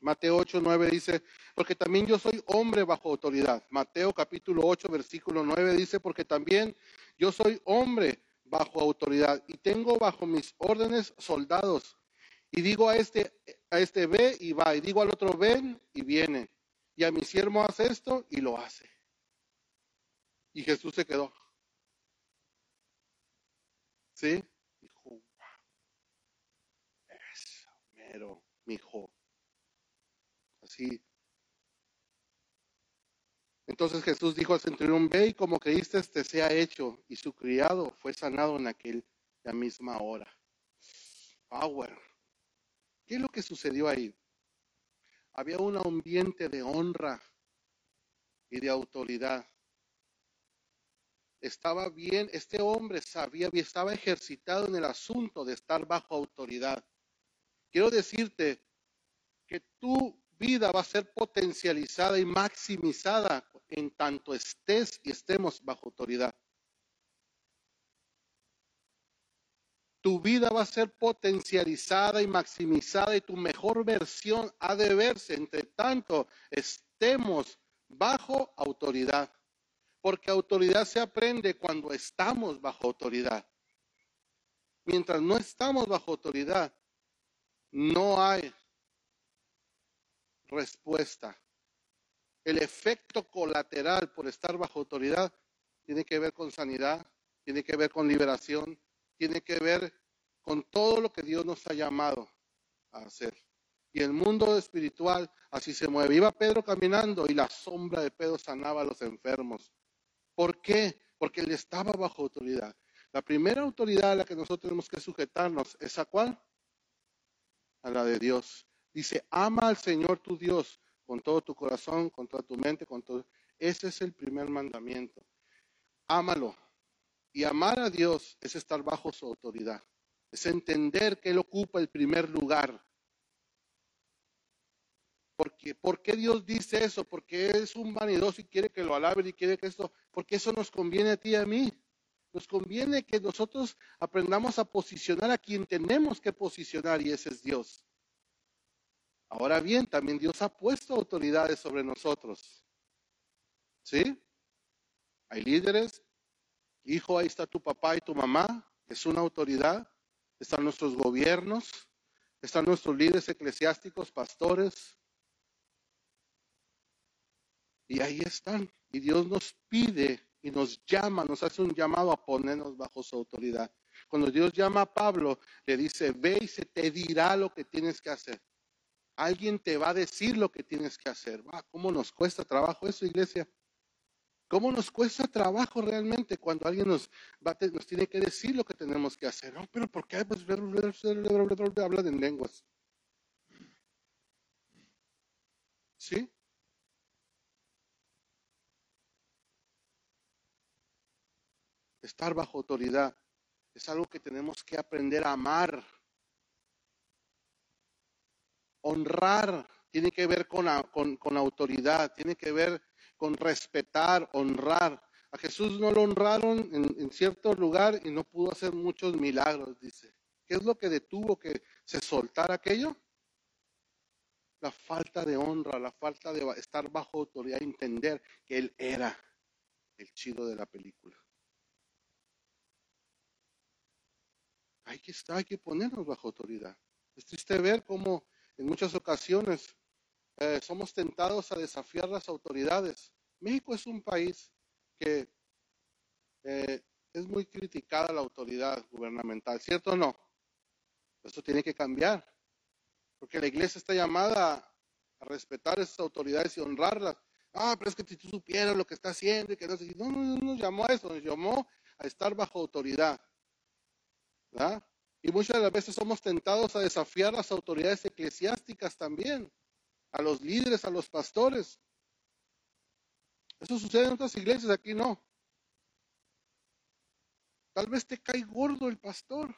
Mateo 8, 9 dice, porque también yo soy hombre bajo autoridad. Mateo capítulo 8, versículo 9 dice, porque también yo soy hombre bajo autoridad y tengo bajo mis órdenes soldados. Y digo a este, a este ve y va, y digo al otro ven y viene. Y a mi siervo hace esto y lo hace. Y Jesús se quedó. ¿Sí? Mi hijo. Así. Entonces Jesús dijo al centurión, ve y como creíste te sea hecho. Y su criado fue sanado en aquella misma hora. Power. ¿Qué es lo que sucedió ahí? Había un ambiente de honra y de autoridad. Estaba bien, este hombre sabía, estaba ejercitado en el asunto de estar bajo autoridad. Quiero decirte que tu vida va a ser potencializada y maximizada en tanto estés y estemos bajo autoridad. Tu vida va a ser potencializada y maximizada y tu mejor versión ha de verse entre tanto estemos bajo autoridad. Porque autoridad se aprende cuando estamos bajo autoridad. Mientras no estamos bajo autoridad, no hay respuesta. El efecto colateral por estar bajo autoridad tiene que ver con sanidad, tiene que ver con liberación, tiene que ver con todo lo que Dios nos ha llamado a hacer. Y el mundo espiritual así se mueve. Iba Pedro caminando y la sombra de Pedro sanaba a los enfermos. ¿Por qué? Porque él estaba bajo autoridad. La primera autoridad a la que nosotros tenemos que sujetarnos es a cuál? A la de Dios. Dice, ama al Señor tu Dios con todo tu corazón, con toda tu mente, con todo. Ese es el primer mandamiento. Ámalo. Y amar a Dios es estar bajo su autoridad. Es entender que Él ocupa el primer lugar. Porque, ¿Por qué Dios dice eso? Porque es un vanidoso y quiere que lo alaben y quiere que esto, porque eso nos conviene a ti y a mí. Nos conviene que nosotros aprendamos a posicionar a quien tenemos que posicionar y ese es Dios. Ahora bien, también Dios ha puesto autoridades sobre nosotros. ¿Sí? Hay líderes. Hijo, ahí está tu papá y tu mamá. Es una autoridad. Están nuestros gobiernos. Están nuestros líderes eclesiásticos, pastores. Y ahí están. Y Dios nos pide y nos llama, nos hace un llamado a ponernos bajo su autoridad. Cuando Dios llama a Pablo, le dice, ve y se te dirá lo que tienes que hacer. Alguien te va a decir lo que tienes que hacer. ¿Cómo nos cuesta trabajo eso, iglesia? ¿Cómo nos cuesta trabajo realmente cuando alguien nos, nos tiene que decir lo que tenemos que hacer? No, pero ¿por qué pues, hablan en lenguas? ¿Sí? Estar bajo autoridad es algo que tenemos que aprender a amar. Honrar tiene que ver con, con autoridad, tiene que ver con respetar, honrar. A Jesús no lo honraron en, cierto lugar y no pudo hacer muchos milagros, dice. ¿Qué es lo que detuvo que se soltara aquello? La falta de honra, la falta de estar bajo autoridad, entender que Él era el chido de la película. Hay que estar, hay que ponernos bajo autoridad. Es triste ver cómo en muchas ocasiones eh, somos tentados a desafiar las autoridades. México es un país que eh, es muy criticada la autoridad gubernamental, ¿cierto o no? Eso tiene que cambiar, porque la iglesia está llamada a respetar esas autoridades y honrarlas. Ah, pero es que si tú supieras lo que está haciendo y que no, no, no, nos llamó a eso, nos llamó a estar bajo autoridad. Y muchas de las veces somos tentados a desafiar las autoridades eclesiásticas también a los líderes, a los pastores. Eso sucede en otras iglesias, aquí no. Tal vez te cae gordo el pastor.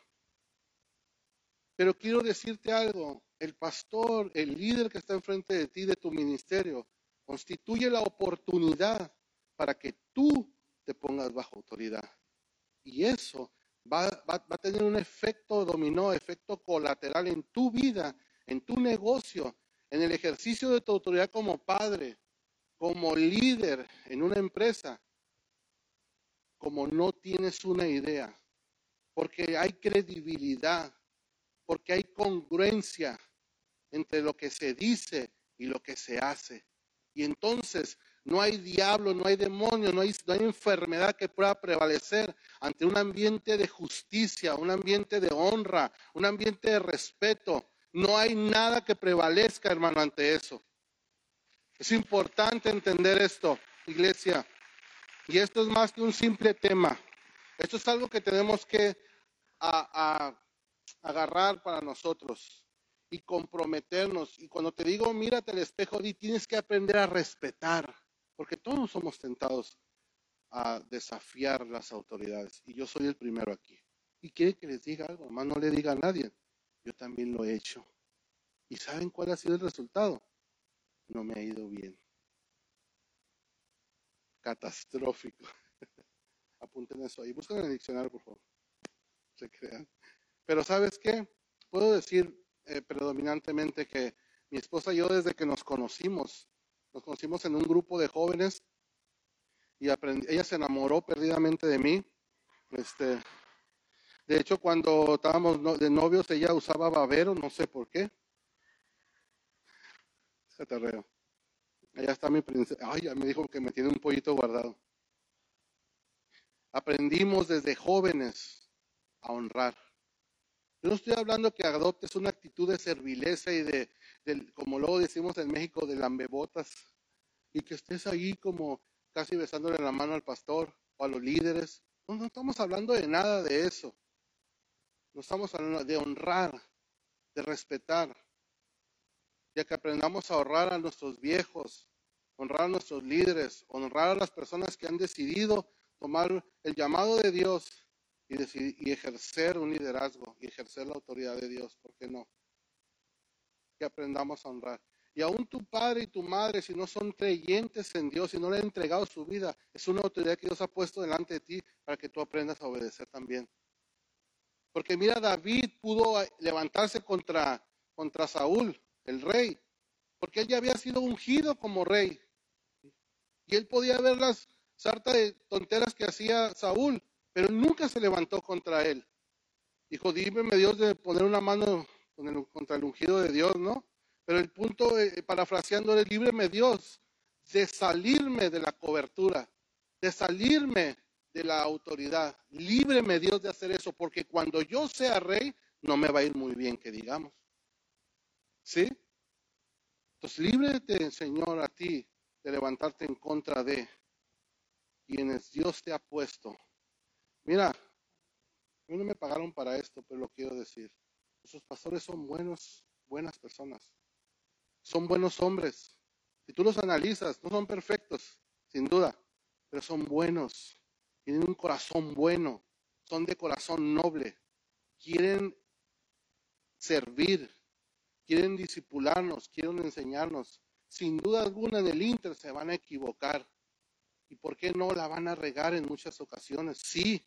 Pero quiero decirte algo, el pastor, el líder que está enfrente de ti, de tu ministerio, constituye la oportunidad para que tú te pongas bajo autoridad. Y eso va, va, a tener un efecto dominó, efecto colateral en tu vida, en tu negocio, en el ejercicio de tu autoridad como padre, como líder en una empresa, como no tienes una idea, porque hay credibilidad, porque hay congruencia entre lo que se dice y lo que se hace. Y entonces no hay diablo, no hay demonio, no hay, enfermedad que pueda prevalecer ante un ambiente de justicia, un ambiente de honra, un ambiente de respeto, no hay nada que prevalezca, hermano, ante eso. Es importante entender esto, iglesia. Y esto es más que un simple tema. Esto es algo que tenemos que agarrar para nosotros y comprometernos. Y cuando te digo, mírate al espejo, tienes que aprender a respetar, porque todos somos tentados a desafiar las autoridades. Y yo soy el primero aquí. Y quiere que les diga algo, más no le diga a nadie. Yo también lo he hecho. ¿Y saben cuál ha sido el resultado? No me ha ido bien. Catastrófico. Apunten eso ahí. Busquen en el diccionario, por favor. Se crean. Pero ¿sabes qué? Puedo decir eh, predominantemente que mi esposa y yo desde que nos conocimos, nos conocimos en un grupo de jóvenes y ella se enamoró perdidamente de mí. Este, de hecho, cuando estábamos de novios, ella usaba babero, no sé por qué. Catarreo. Allá está mi princesa. Ay, ya me dijo que me tiene un pollito guardado. Aprendimos desde jóvenes a honrar. Yo no estoy hablando que adoptes una actitud de servileza y de, como luego decimos en México, de lambebotas, y que estés ahí como casi besándole la mano al pastor o a los líderes. no estamos hablando de nada de eso. No estamos hablando de honrar, de respetar, ya que aprendamos a honrar a nuestros viejos, honrar a nuestros líderes, honrar a las personas que han decidido tomar el llamado de Dios y, y ejercer un liderazgo y ejercer la autoridad de Dios. ¿Por qué no? Que aprendamos a honrar. Y aún tu padre y tu madre, si no son creyentes en Dios, si no le han entregado su vida, es una autoridad que Dios ha puesto delante de ti para que tú aprendas a obedecer también. Porque mira, David pudo levantarse contra, contra Saúl, el rey, porque él ya había sido ungido como rey. Y él podía ver las sarta de tonteras que hacía Saúl, pero nunca se levantó contra él. Dijo, dímeme Dios de poner una mano contra el ungido de Dios, ¿no? Pero el punto, eh, parafraseando, es líbreme Dios de salirme de la cobertura, de salirme de la autoridad. Líbreme Dios de hacer eso, porque cuando yo sea rey, no me va a ir muy bien, que digamos. ¿Sí? Entonces, líbrete, Señor, a ti de levantarte en contra de. quienes Dios te ha puesto. Mira, a mí no me pagaron para esto, pero lo quiero decir. Nuestros pastores son buenos, buenas personas. Son buenos hombres. Si tú los analizas, no son perfectos, sin duda, pero son buenos. Tienen un corazón bueno. Son de corazón noble. Quieren servir. Quieren disipularnos. Quieren enseñarnos. Sin duda alguna en el Inter se van a equivocar. ¿Y por qué no la van a regar en muchas ocasiones? Sí,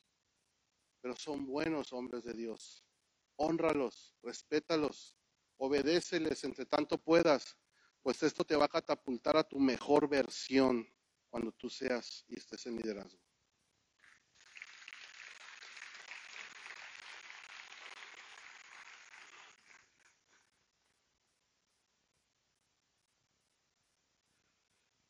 pero son buenos hombres de Dios. Honralos, respétalos, obedéceles entre tanto puedas, pues esto te va a catapultar a tu mejor versión cuando tú seas y estés en liderazgo.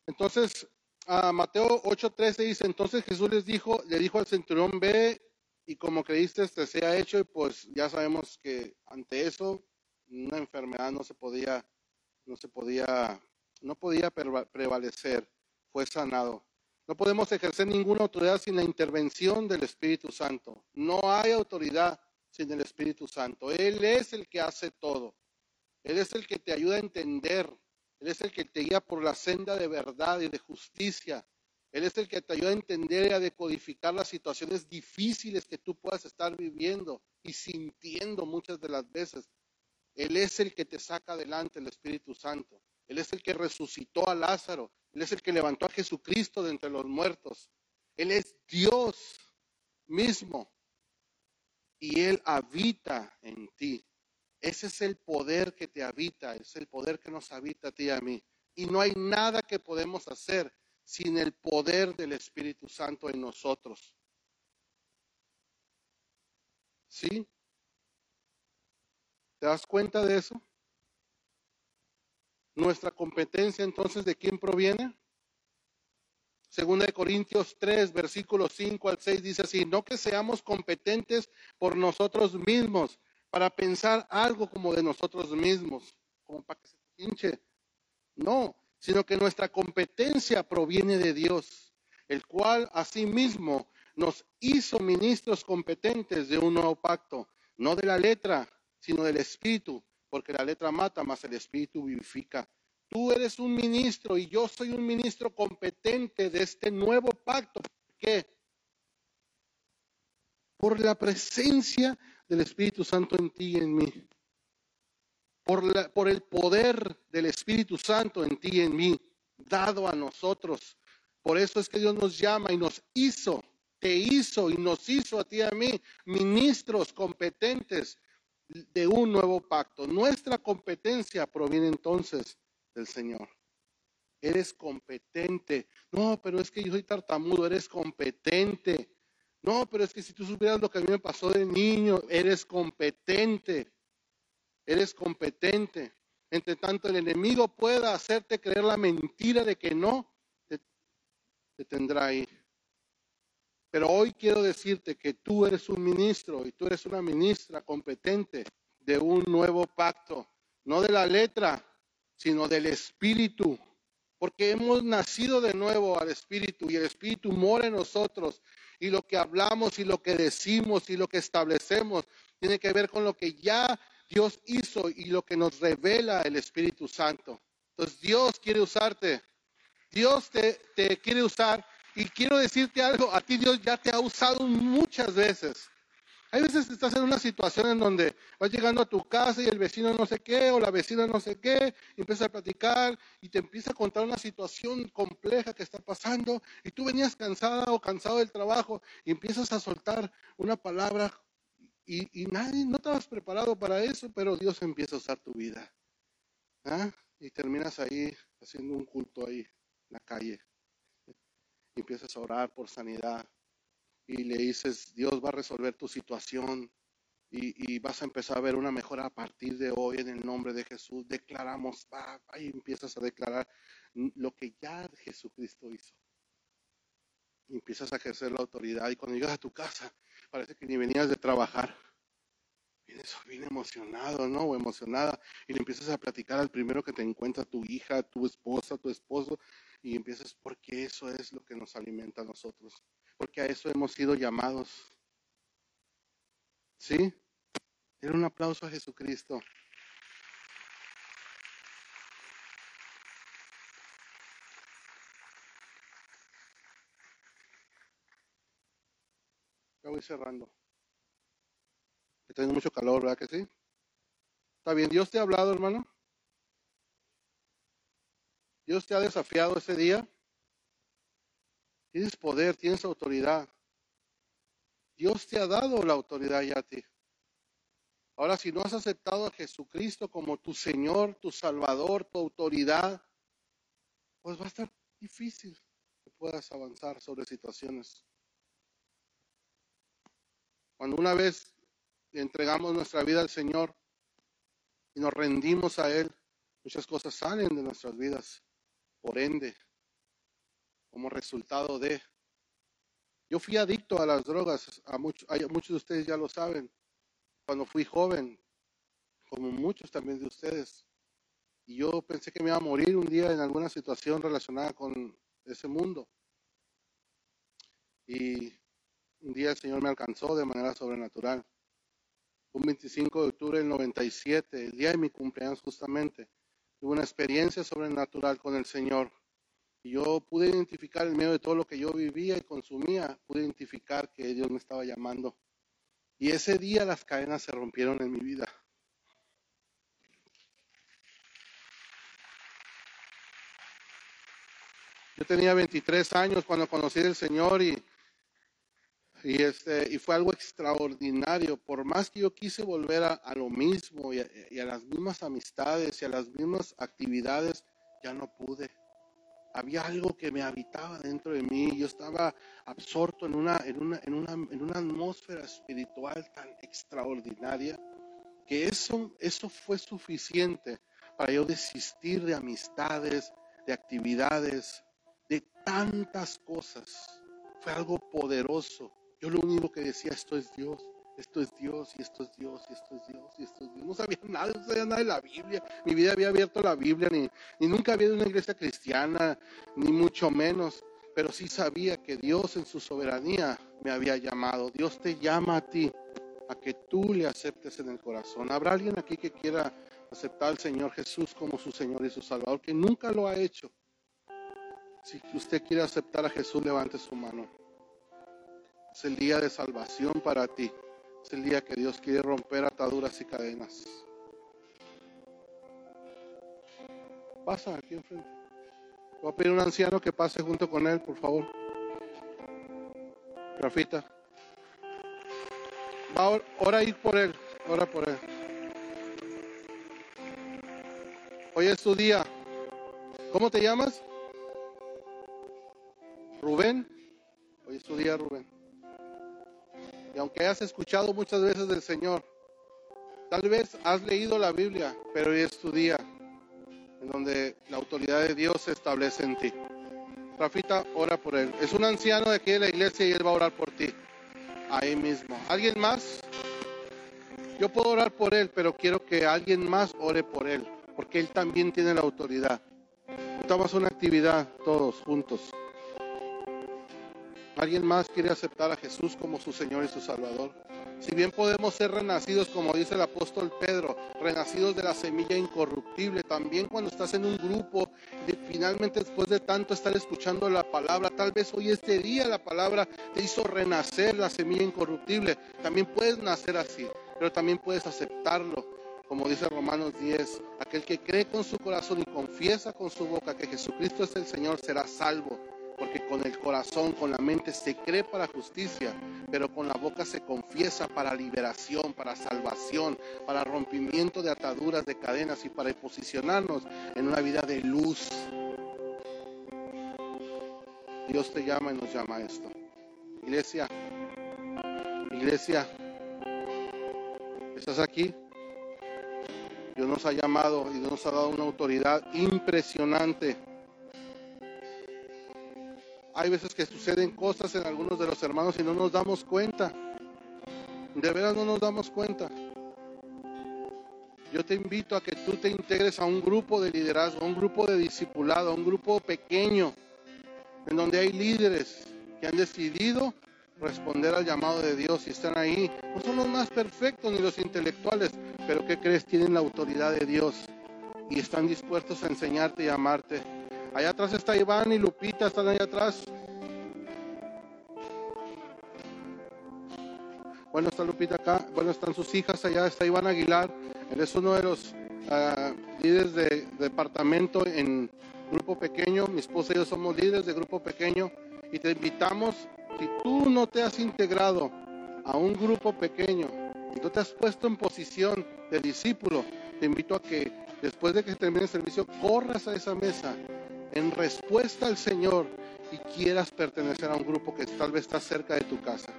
Entonces, a Mateo 8:13 dice, entonces Jesús les dijo, le dijo al centurión, ve y como creíste, te sea hecho, y pues ya sabemos que ante eso, una enfermedad no se podía, no se podía, no podía prevalecer, fue sanado. No podemos ejercer ninguna autoridad sin la intervención del Espíritu Santo. No hay autoridad sin el Espíritu Santo. Él es el que hace todo. Él es el que te ayuda a entender él es el que te guía por la senda de verdad y de justicia. Él es el que te ayuda a entender y a decodificar las situaciones difíciles que tú puedas estar viviendo y sintiendo muchas de las veces. Él es el que te saca adelante el Espíritu Santo. Él es el que resucitó a Lázaro. Él es el que levantó a Jesucristo de entre los muertos. Él es Dios mismo. Y Él habita en ti. Ese es el poder que te habita, es el poder que nos habita a ti y a mí. Y no hay nada que podemos hacer sin el poder del Espíritu Santo en nosotros. ¿Sí? ¿Te das cuenta de eso? Nuestra competencia entonces de quién proviene? Segunda de Corintios 3, versículos 5 al 6 dice así, no que seamos competentes por nosotros mismos, para pensar algo como de nosotros mismos, como para que se hinche. No, sino que nuestra competencia proviene de Dios, el cual asimismo nos hizo ministros competentes de un nuevo pacto, no de la letra, sino del espíritu, porque la letra mata, mas el espíritu vivifica. Tú eres un ministro y yo soy un ministro competente de este nuevo pacto. ¿Por qué? Por la presencia del Espíritu Santo en ti y en mí. Por, el poder del Espíritu Santo en ti y en mí, dado a nosotros. Por eso es que Dios nos llama y nos hizo, te hizo y nos hizo a ti y a mí ministros competentes de un nuevo pacto. Nuestra competencia proviene entonces del Señor. Eres competente. No, pero es que yo soy tartamudo, eres competente. No, pero es que si tú supieras lo que a mí me pasó de niño, eres competente. Eres competente. Entre tanto, el enemigo pueda hacerte creer la mentira de que no, te, te tendrá ahí. Pero hoy quiero decirte que tú eres un ministro y tú eres una ministra competente de un nuevo pacto, no de la letra, sino del espíritu, porque hemos nacido de nuevo al espíritu y el espíritu mora en nosotros y lo que hablamos y lo que decimos y lo que establecemos tiene que ver con lo que ya Dios hizo y lo que nos revela el Espíritu Santo. Entonces Dios quiere usarte. Dios te, te quiere usar y quiero decirte algo, a ti Dios ya te ha usado muchas veces. Hay veces que estás en una situación en donde vas llegando a tu casa y el vecino no sé qué o la vecina no sé qué, y empieza a platicar y te empieza a contar una situación compleja que está pasando y tú venías cansada o cansado del trabajo y empiezas a soltar una palabra y, nadie, no estabas preparado para eso, pero Dios empieza a usar tu vida. ¿ah? Y terminas ahí haciendo un culto ahí en la calle. Empiezas a orar por sanidad y le dices, Dios va a resolver tu situación y, vas a empezar a ver una mejora a partir de hoy en el nombre de Jesús. Declaramos, va, y empiezas a declarar lo que ya Jesucristo hizo. Empiezas a ejercer la autoridad y cuando llegas a tu casa, parece que ni venías de trabajar. vienes bien emocionado, ¿no? O emocionada y le empiezas a platicar al primero que te encuentra, tu hija, tu esposa, tu esposo, y empiezas, porque eso es lo que nos alimenta a nosotros, porque a eso hemos sido llamados. ¿Sí? Era un aplauso a Jesucristo. Voy cerrando. Tengo mucho calor, ¿verdad que sí? ¿Está bien? ¿Dios te ha hablado, hermano? ¿Dios te ha desafiado ese día? Tienes poder, tienes autoridad. Dios te ha dado la autoridad ya a ti. Ahora, si no has aceptado a Jesucristo como tu Señor, tu Salvador, tu autoridad, pues va a estar difícil que puedas avanzar sobre situaciones. Cuando una vez entregamos nuestra vida al Señor y nos rendimos a Él, muchas cosas salen de nuestras vidas. Por ende, como resultado de... Yo fui adicto a las drogas, a muchos, muchos de ustedes ya lo saben, cuando fui joven, como muchos también de ustedes. Y yo pensé que me iba a morir un día en alguna situación relacionada con ese mundo. Y un día el Señor me alcanzó de manera sobrenatural un 25 de octubre del 97, el día de mi cumpleaños justamente, tuve una experiencia sobrenatural con el Señor. Y yo pude identificar en medio de todo lo que yo vivía y consumía, pude identificar que Dios me estaba llamando. Y ese día las cadenas se rompieron en mi vida. Yo tenía 23 años cuando conocí al Señor y y, este, y fue algo extraordinario. Por más que yo quise volver a, lo mismo y a, las mismas amistades y a las mismas actividades, ya no pude. Había algo que me habitaba dentro de mí. Yo estaba absorto en una, en una, en una, en una atmósfera espiritual tan extraordinaria que eso, eso fue suficiente para yo desistir de amistades, de actividades, de tantas cosas. Fue algo poderoso yo lo único que decía, esto es Dios, esto es Dios, y esto es Dios, y esto es Dios, y esto es Dios. No sabía nada, no sabía nada de la Biblia. Mi vida había abierto la Biblia, ni, ni nunca había ido a una iglesia cristiana, ni mucho menos. Pero sí sabía que Dios en su soberanía me había llamado. Dios te llama a ti, a que tú le aceptes en el corazón. ¿Habrá alguien aquí que quiera aceptar al Señor Jesús como su Señor y su Salvador, que nunca lo ha hecho? Si usted quiere aceptar a Jesús, levante su mano. Es el día de salvación para ti. Es el día que Dios quiere romper ataduras y cadenas. Pasa aquí enfrente. Voy a pedir a un anciano que pase junto con él, por favor. Rafita. Va a ir por él. Ora por él. Hoy es tu día. ¿Cómo te llamas? Rubén. Hoy es tu día, Rubén. Y aunque hayas escuchado muchas veces del Señor, tal vez has leído la Biblia, pero hoy es tu día en donde la autoridad de Dios se establece en ti. Rafita, ora por él. Es un anciano de aquí de la iglesia y él va a orar por ti. Ahí mismo. ¿Alguien más? Yo puedo orar por él, pero quiero que alguien más ore por él, porque él también tiene la autoridad. Estamos una actividad todos juntos. ¿Alguien más quiere aceptar a Jesús como su Señor y su Salvador? Si bien podemos ser renacidos, como dice el apóstol Pedro, renacidos de la semilla incorruptible, también cuando estás en un grupo, finalmente después de tanto estar escuchando la palabra, tal vez hoy este día la palabra te hizo renacer la semilla incorruptible, también puedes nacer así, pero también puedes aceptarlo. Como dice Romanos 10, aquel que cree con su corazón y confiesa con su boca que Jesucristo es el Señor será salvo porque con el corazón, con la mente se cree para justicia, pero con la boca se confiesa para liberación, para salvación, para rompimiento de ataduras, de cadenas y para posicionarnos en una vida de luz. Dios te llama y nos llama a esto. Iglesia, iglesia, ¿estás aquí? Dios nos ha llamado y nos ha dado una autoridad impresionante hay veces que suceden cosas en algunos de los hermanos y no nos damos cuenta. De veras no nos damos cuenta. yo te invito a que tú te integres a un grupo de liderazgo, a un grupo de discipulado, a un grupo pequeño, en donde hay líderes que han decidido responder al llamado de Dios y están ahí. No son los más perfectos ni los intelectuales, pero ¿qué crees? Tienen la autoridad de Dios y están dispuestos a enseñarte y amarte. Allá atrás está Iván y Lupita, están allá atrás. Bueno, está Lupita acá, bueno, están sus hijas allá, está Iván Aguilar, él es uno de los uh, líderes de, departamento en grupo pequeño, mi esposa y yo somos líderes de grupo pequeño. Y te invitamos, si tú no te has integrado a un grupo pequeño y no te has puesto en posición de discípulo, te invito a que después de que termine el servicio corras a esa mesa en respuesta al Señor y quieras pertenecer a un grupo que tal vez está cerca de tu casa.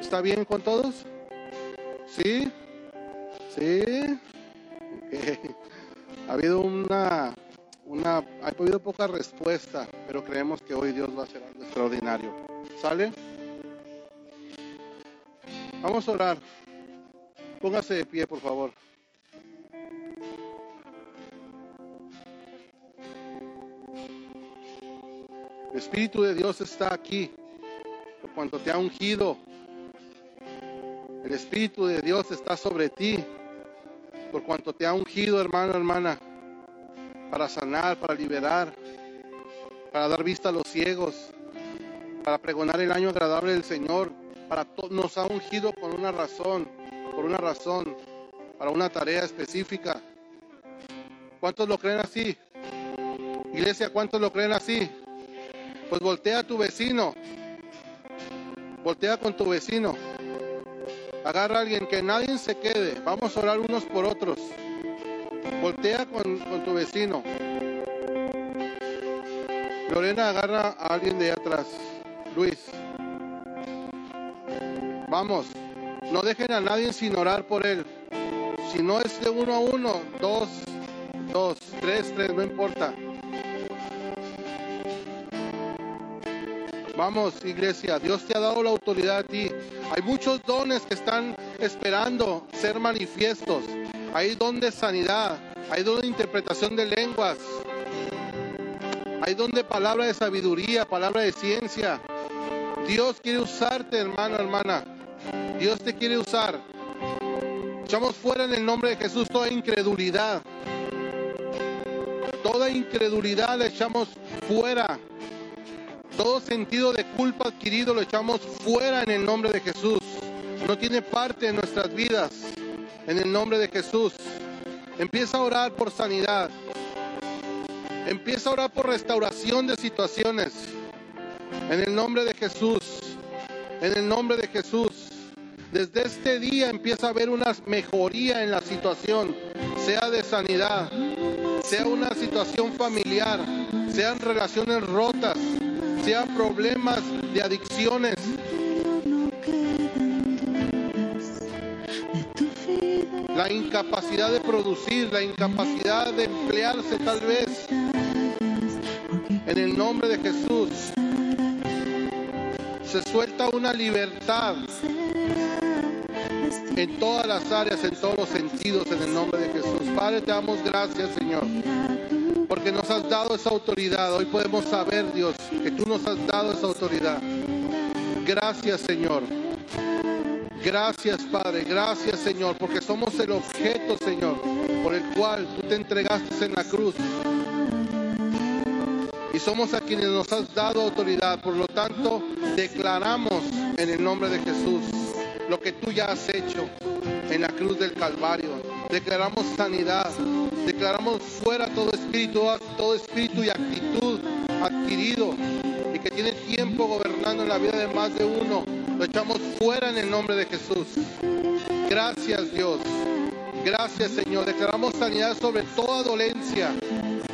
¿Está bien con todos? ¿Sí? ¿Sí? Ha habido una, una, ha habido poca respuesta, pero creemos que hoy Dios va a hacer algo extraordinario. ¿Sale? Vamos a orar. Póngase de pie, por favor. El Espíritu de Dios está aquí, por cuanto te ha ungido el Espíritu de Dios está sobre ti, por cuanto te ha ungido, hermano, hermana, para sanar, para liberar, para dar vista a los ciegos, para pregonar el año agradable del Señor, para nos ha ungido con una razón, por una razón, para una tarea específica. ¿Cuántos lo creen así? Iglesia, ¿cuántos lo creen así? Pues voltea a tu vecino, voltea con tu vecino Agarra a alguien, que nadie se quede. Vamos a orar unos por otros. Voltea con, tu vecino. Lorena, agarra a alguien de atrás. Luis. Vamos. No dejen a nadie sin orar por él. Si no es de uno a uno, dos, dos, tres, tres, no importa. Vamos, iglesia, Dios te ha dado la autoridad a ti. Hay muchos dones que están esperando ser manifiestos. Hay don de sanidad, hay don de interpretación de lenguas, hay don de palabra de sabiduría, palabra de ciencia. Dios quiere usarte, hermano, hermana. Dios te quiere usar. Echamos fuera en el nombre de Jesús toda incredulidad. Toda incredulidad la echamos fuera. Todo sentido de culpa adquirido lo echamos fuera en el nombre de Jesús. No tiene parte en nuestras vidas. En el nombre de Jesús. Empieza a orar por sanidad. Empieza a orar por restauración de situaciones. En el nombre de Jesús. En el nombre de Jesús. Desde este día empieza a haber una mejoría en la situación, sea de sanidad, sea una situación familiar, sean relaciones rotas, sea problemas de adicciones. La incapacidad de producir, la incapacidad de emplearse tal vez. En el nombre de Jesús. Se suelta una libertad en todas las áreas, en todos los sentidos, en el nombre de Jesús. Padre, te damos gracias, Señor porque nos has dado esa autoridad. Hoy podemos saber, Dios, que tú nos has dado esa autoridad. Gracias, Señor. Gracias, Padre. Gracias, Señor, porque somos el objeto, Señor, por el cual tú te entregaste en la cruz. Y somos a quienes nos has dado autoridad. Por lo tanto, declaramos en el nombre de Jesús lo que tú ya has hecho en la cruz del Calvario. Declaramos sanidad, declaramos fuera todo espíritu, todo espíritu y actitud adquirido y que tiene tiempo gobernando en la vida de más de uno. Lo echamos fuera en el nombre de Jesús. Gracias Dios. Gracias Señor. Declaramos sanidad sobre toda dolencia,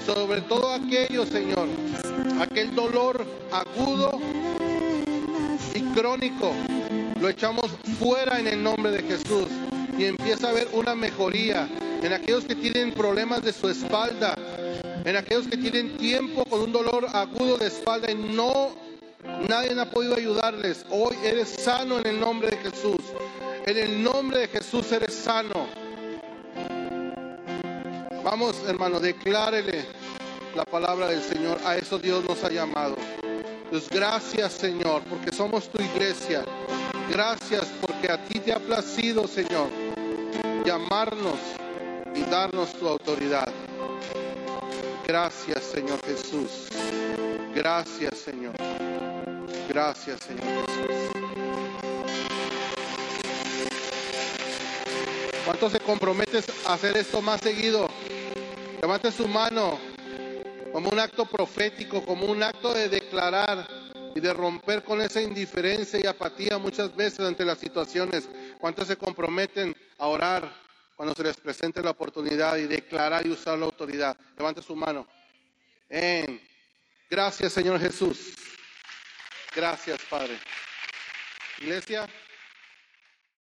sobre todo aquello Señor, aquel dolor agudo y crónico. Lo echamos fuera en el nombre de Jesús y empieza a haber una mejoría en aquellos que tienen problemas de su espalda, en aquellos que tienen tiempo con un dolor agudo de espalda y no nadie ha podido ayudarles. Hoy eres sano en el nombre de Jesús. En el nombre de Jesús eres sano. Vamos, hermano, declárele la palabra del Señor. A eso Dios nos ha llamado. Dios, gracias, Señor, porque somos tu iglesia. Gracias porque a ti te ha placido, Señor, llamarnos y darnos tu autoridad. Gracias, Señor Jesús. Gracias, Señor. Gracias, Señor Jesús. ¿Cuántos se comprometen a hacer esto más seguido? Levante su mano como un acto profético, como un acto de declarar y de romper con esa indiferencia y apatía muchas veces ante las situaciones. ¿Cuántos se comprometen a orar cuando se les presente la oportunidad y declarar y usar la autoridad? Levante su mano. Gracias, Señor Jesús. Gracias, Padre. Iglesia.